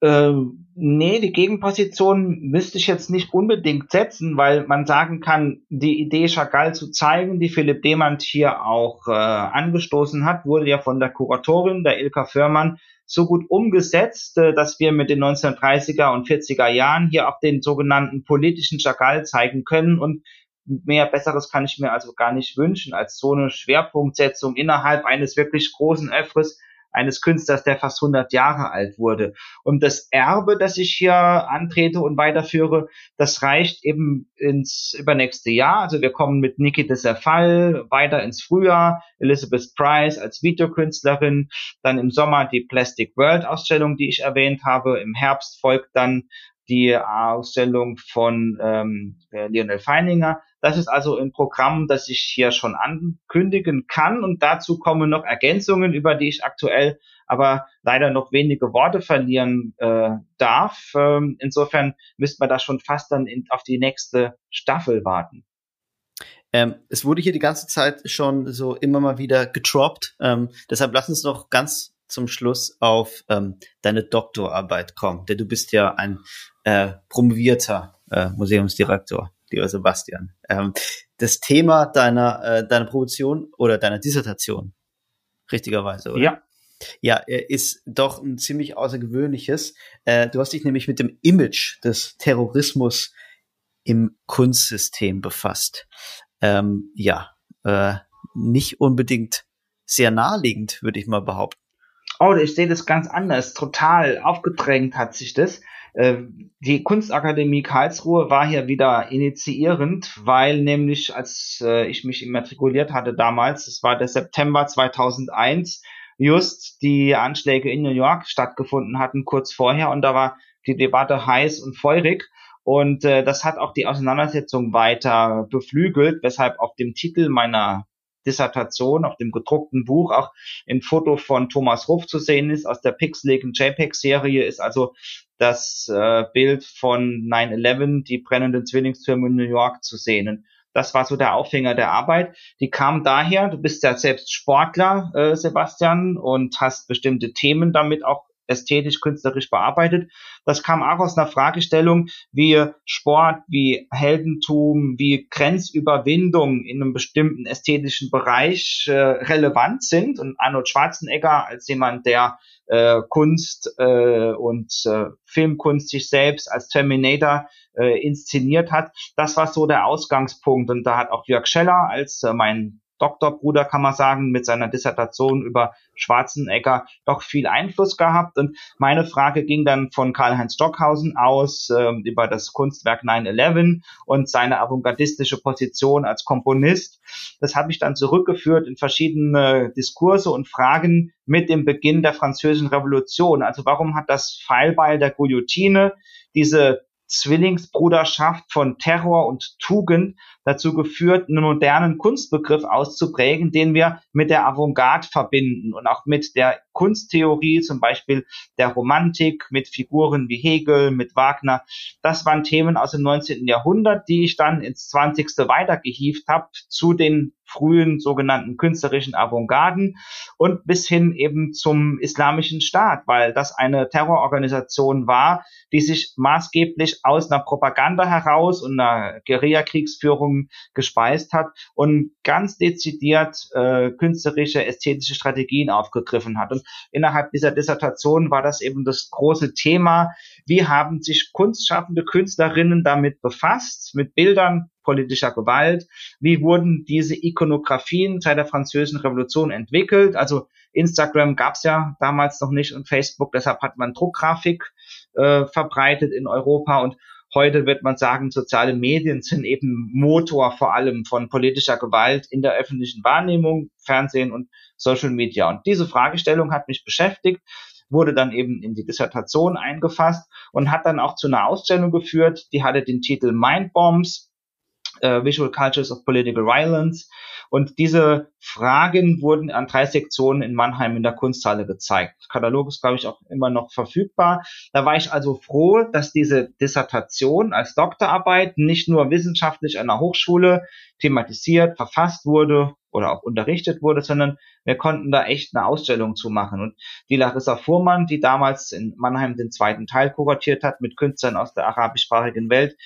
Ähm, nee, die Gegenposition müsste ich jetzt nicht unbedingt setzen, weil man sagen kann, die Idee Chagall zu zeigen, die Philipp Demand hier auch äh, angestoßen hat, wurde ja von der Kuratorin, der Ilka Förmann, so gut umgesetzt, äh, dass wir mit den 1930er und 40er Jahren hier auch den sogenannten politischen Chagall zeigen können. Und mehr Besseres kann ich mir also gar nicht wünschen als so eine Schwerpunktsetzung innerhalb eines wirklich großen Öffres eines Künstlers, der fast 100 Jahre alt wurde. Und das Erbe, das ich hier antrete und weiterführe, das reicht eben ins übernächste Jahr. Also wir kommen mit Niki de Serfall weiter ins Frühjahr, Elizabeth Price als Videokünstlerin, dann im Sommer die Plastic World Ausstellung, die ich erwähnt habe. Im Herbst folgt dann die Ausstellung von ähm, Lionel Feininger. Das ist also ein Programm, das ich hier schon ankündigen kann und dazu kommen noch Ergänzungen, über die ich aktuell aber leider noch wenige Worte verlieren äh, darf. Ähm, insofern müsste man da schon fast dann in, auf die nächste Staffel warten. Ähm, es wurde hier die ganze Zeit schon so immer mal wieder getroppt. Ähm, deshalb lass uns noch ganz zum Schluss auf ähm, deine Doktorarbeit kommen, denn du bist ja ein äh, promovierter äh, Museumsdirektor, lieber Sebastian. Ähm, das Thema deiner, äh, deiner Promotion oder deiner Dissertation, richtigerweise, oder? Ja. Ja, ist doch ein ziemlich außergewöhnliches. Äh, du hast dich nämlich mit dem Image des Terrorismus im Kunstsystem befasst. Ähm, ja, äh, nicht unbedingt sehr naheliegend, würde ich mal behaupten. Oh, ich sehe das ganz anders. Total aufgedrängt hat sich das. Äh, die Kunstakademie Karlsruhe war hier wieder initiierend, weil nämlich, als äh, ich mich immatrikuliert hatte damals, es war der September 2001, just die Anschläge in New York stattgefunden hatten, kurz vorher, und da war die Debatte heiß und feurig. Und äh, das hat auch die Auseinandersetzung weiter beflügelt, weshalb auf dem Titel meiner Dissertation auf dem gedruckten Buch auch ein Foto von Thomas Ruff zu sehen ist aus der Pixelig und JPEG-Serie, ist also das äh, Bild von 9-11, die brennenden Zwillingstürme in New York zu sehen. Und das war so der Aufhänger der Arbeit. Die kam daher, du bist ja selbst Sportler, äh, Sebastian, und hast bestimmte Themen damit auch ästhetisch, künstlerisch bearbeitet. Das kam auch aus einer Fragestellung, wie Sport, wie Heldentum, wie Grenzüberwindung in einem bestimmten ästhetischen Bereich äh, relevant sind. Und Arnold Schwarzenegger als jemand, der äh, Kunst äh, und äh, Filmkunst sich selbst als Terminator äh, inszeniert hat, das war so der Ausgangspunkt. Und da hat auch Jörg Scheller als äh, mein Doktorbruder, kann man sagen, mit seiner Dissertation über Schwarzenegger doch viel Einfluss gehabt. Und meine Frage ging dann von Karl-Heinz Stockhausen aus äh, über das Kunstwerk 9-11 und seine avantgardistische Position als Komponist. Das habe ich dann zurückgeführt in verschiedene Diskurse und Fragen mit dem Beginn der Französischen Revolution. Also warum hat das Pfeilbeil der Guillotine diese Zwillingsbruderschaft von Terror und Tugend dazu geführt, einen modernen Kunstbegriff auszuprägen, den wir mit der Avantgarde verbinden und auch mit der Kunsttheorie, zum Beispiel der Romantik, mit Figuren wie Hegel, mit Wagner. Das waren Themen aus dem 19. Jahrhundert, die ich dann ins 20. weitergehieft habe zu den frühen sogenannten künstlerischen Avantgarden und bis hin eben zum islamischen Staat, weil das eine Terrororganisation war, die sich maßgeblich aus einer Propaganda heraus und einer Guerillakriegsführung gespeist hat und ganz dezidiert äh, künstlerische, ästhetische Strategien aufgegriffen hat. Und innerhalb dieser Dissertation war das eben das große Thema, wie haben sich kunstschaffende Künstlerinnen damit befasst, mit Bildern politischer Gewalt, wie wurden diese Ikonografien seit der Französischen Revolution entwickelt. Also Instagram gab es ja damals noch nicht und Facebook, deshalb hat man Druckgrafik äh, verbreitet in Europa und Heute wird man sagen, soziale Medien sind eben Motor vor allem von politischer Gewalt in der öffentlichen Wahrnehmung, Fernsehen und Social Media. Und diese Fragestellung hat mich beschäftigt, wurde dann eben in die Dissertation eingefasst und hat dann auch zu einer Ausstellung geführt, die hatte den Titel Mind Bombs, äh, Visual Cultures of Political Violence. Und diese Fragen wurden an drei Sektionen in Mannheim in der Kunsthalle gezeigt. Katalog ist, glaube ich, auch immer noch verfügbar. Da war ich also froh, dass diese Dissertation als Doktorarbeit nicht nur wissenschaftlich an der Hochschule thematisiert, verfasst wurde oder auch unterrichtet wurde, sondern wir konnten da echt eine Ausstellung zu machen. Und die Larissa Fuhrmann, die damals in Mannheim den zweiten Teil kuratiert hat mit Künstlern aus der arabischsprachigen Welt,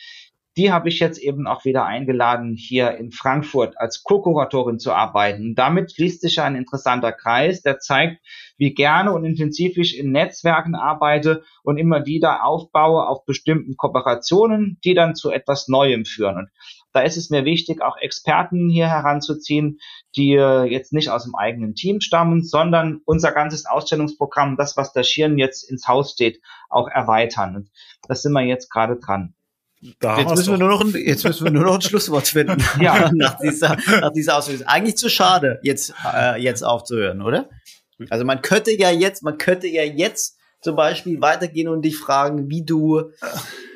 die habe ich jetzt eben auch wieder eingeladen, hier in Frankfurt als Co-Kuratorin zu arbeiten. damit schließt sich ein interessanter Kreis, der zeigt, wie gerne und intensiv ich in Netzwerken arbeite und immer wieder aufbaue auf bestimmten Kooperationen, die dann zu etwas Neuem führen. Und da ist es mir wichtig, auch Experten hier heranzuziehen, die jetzt nicht aus dem eigenen Team stammen, sondern unser ganzes Ausstellungsprogramm, das, was da Schirn jetzt ins Haus steht, auch erweitern. Und das sind wir jetzt gerade dran. Da jetzt, müssen wir nur noch ein, jetzt müssen wir nur noch ein Schlusswort finden. ja. nach dieser, nach dieser Ausführung. Eigentlich zu schade, jetzt, äh, jetzt aufzuhören, oder? Also man könnte ja jetzt, man könnte ja jetzt zum Beispiel weitergehen und dich fragen, wie du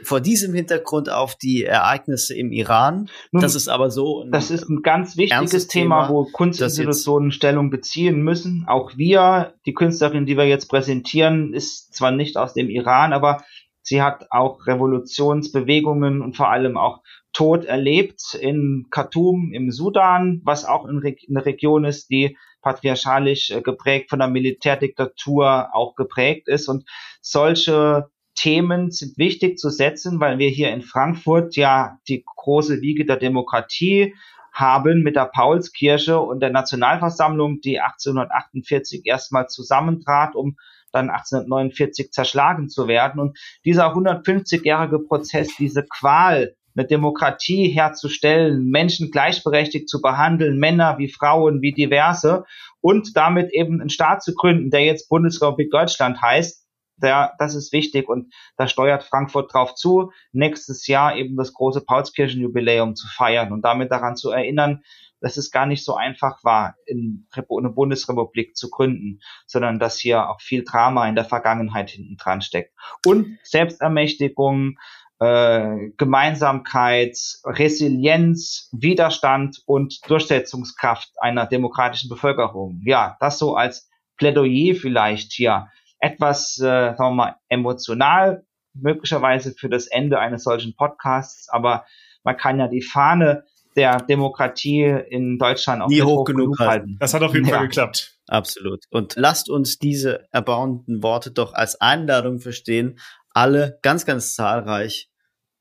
vor diesem Hintergrund auf die Ereignisse im Iran, Nun, das ist aber so. das ist ein ganz wichtiges Thema, Thema, wo Kunstinstitutionen Stellung beziehen müssen. Auch wir, die Künstlerin, die wir jetzt präsentieren, ist zwar nicht aus dem Iran, aber Sie hat auch Revolutionsbewegungen und vor allem auch Tod erlebt in Khartoum im Sudan, was auch eine Region ist, die patriarchalisch äh, geprägt von der Militärdiktatur auch geprägt ist. Und solche Themen sind wichtig zu setzen, weil wir hier in Frankfurt ja die große Wiege der Demokratie haben mit der Paulskirche und der Nationalversammlung, die 1848 erstmal zusammentrat, um dann 1849 zerschlagen zu werden. Und dieser 150-jährige Prozess, diese Qual, eine Demokratie herzustellen, Menschen gleichberechtigt zu behandeln, Männer wie Frauen, wie diverse und damit eben einen Staat zu gründen, der jetzt Bundesrepublik Deutschland heißt, der, das ist wichtig und da steuert Frankfurt drauf zu, nächstes Jahr eben das große Paulskirchenjubiläum zu feiern und damit daran zu erinnern, dass es gar nicht so einfach war, in eine Bundesrepublik zu gründen, sondern dass hier auch viel Drama in der Vergangenheit hinten dran steckt. Und Selbstermächtigung, äh, Gemeinsamkeit, Resilienz, Widerstand und Durchsetzungskraft einer demokratischen Bevölkerung. Ja, das so als Plädoyer vielleicht hier. Etwas, äh, sagen wir mal, emotional, möglicherweise für das Ende eines solchen Podcasts, aber man kann ja die Fahne der Demokratie in Deutschland auch Nie hoch, hoch genug halten. Das hat auf jeden ja. Fall geklappt. Absolut. Und lasst uns diese erbauenden Worte doch als Einladung verstehen, alle ganz, ganz zahlreich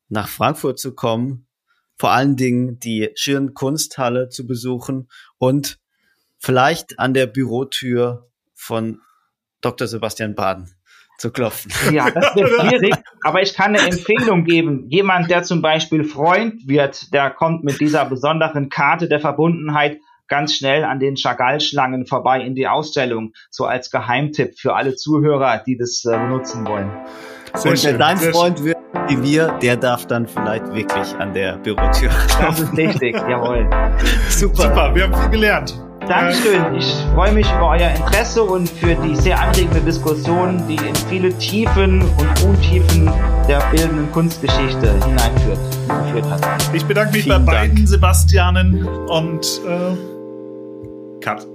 nach Frankfurt zu kommen, vor allen Dingen die Schirn Kunsthalle zu besuchen und vielleicht an der Bürotür von Dr. Sebastian Baden zu klopfen. Ja, das wird schwierig, aber ich kann eine Empfehlung geben. Jemand, der zum Beispiel Freund wird, der kommt mit dieser besonderen Karte der Verbundenheit ganz schnell an den Chagall-Schlangen vorbei in die Ausstellung, so als Geheimtipp für alle Zuhörer, die das äh, benutzen wollen. Sehr Und wer dein Freund wird, wie wir, der darf dann vielleicht wirklich an der Bürotür. Das ist richtig, jawohl. Super. Super, wir haben viel gelernt. Dankeschön. Ich freue mich über euer Interesse und für die sehr anregende Diskussion, die in viele Tiefen und Untiefen der bildenden Kunstgeschichte hineinführt, geführt hat. Ich bedanke mich Vielen bei beiden Dank. Sebastianen und äh, Cut.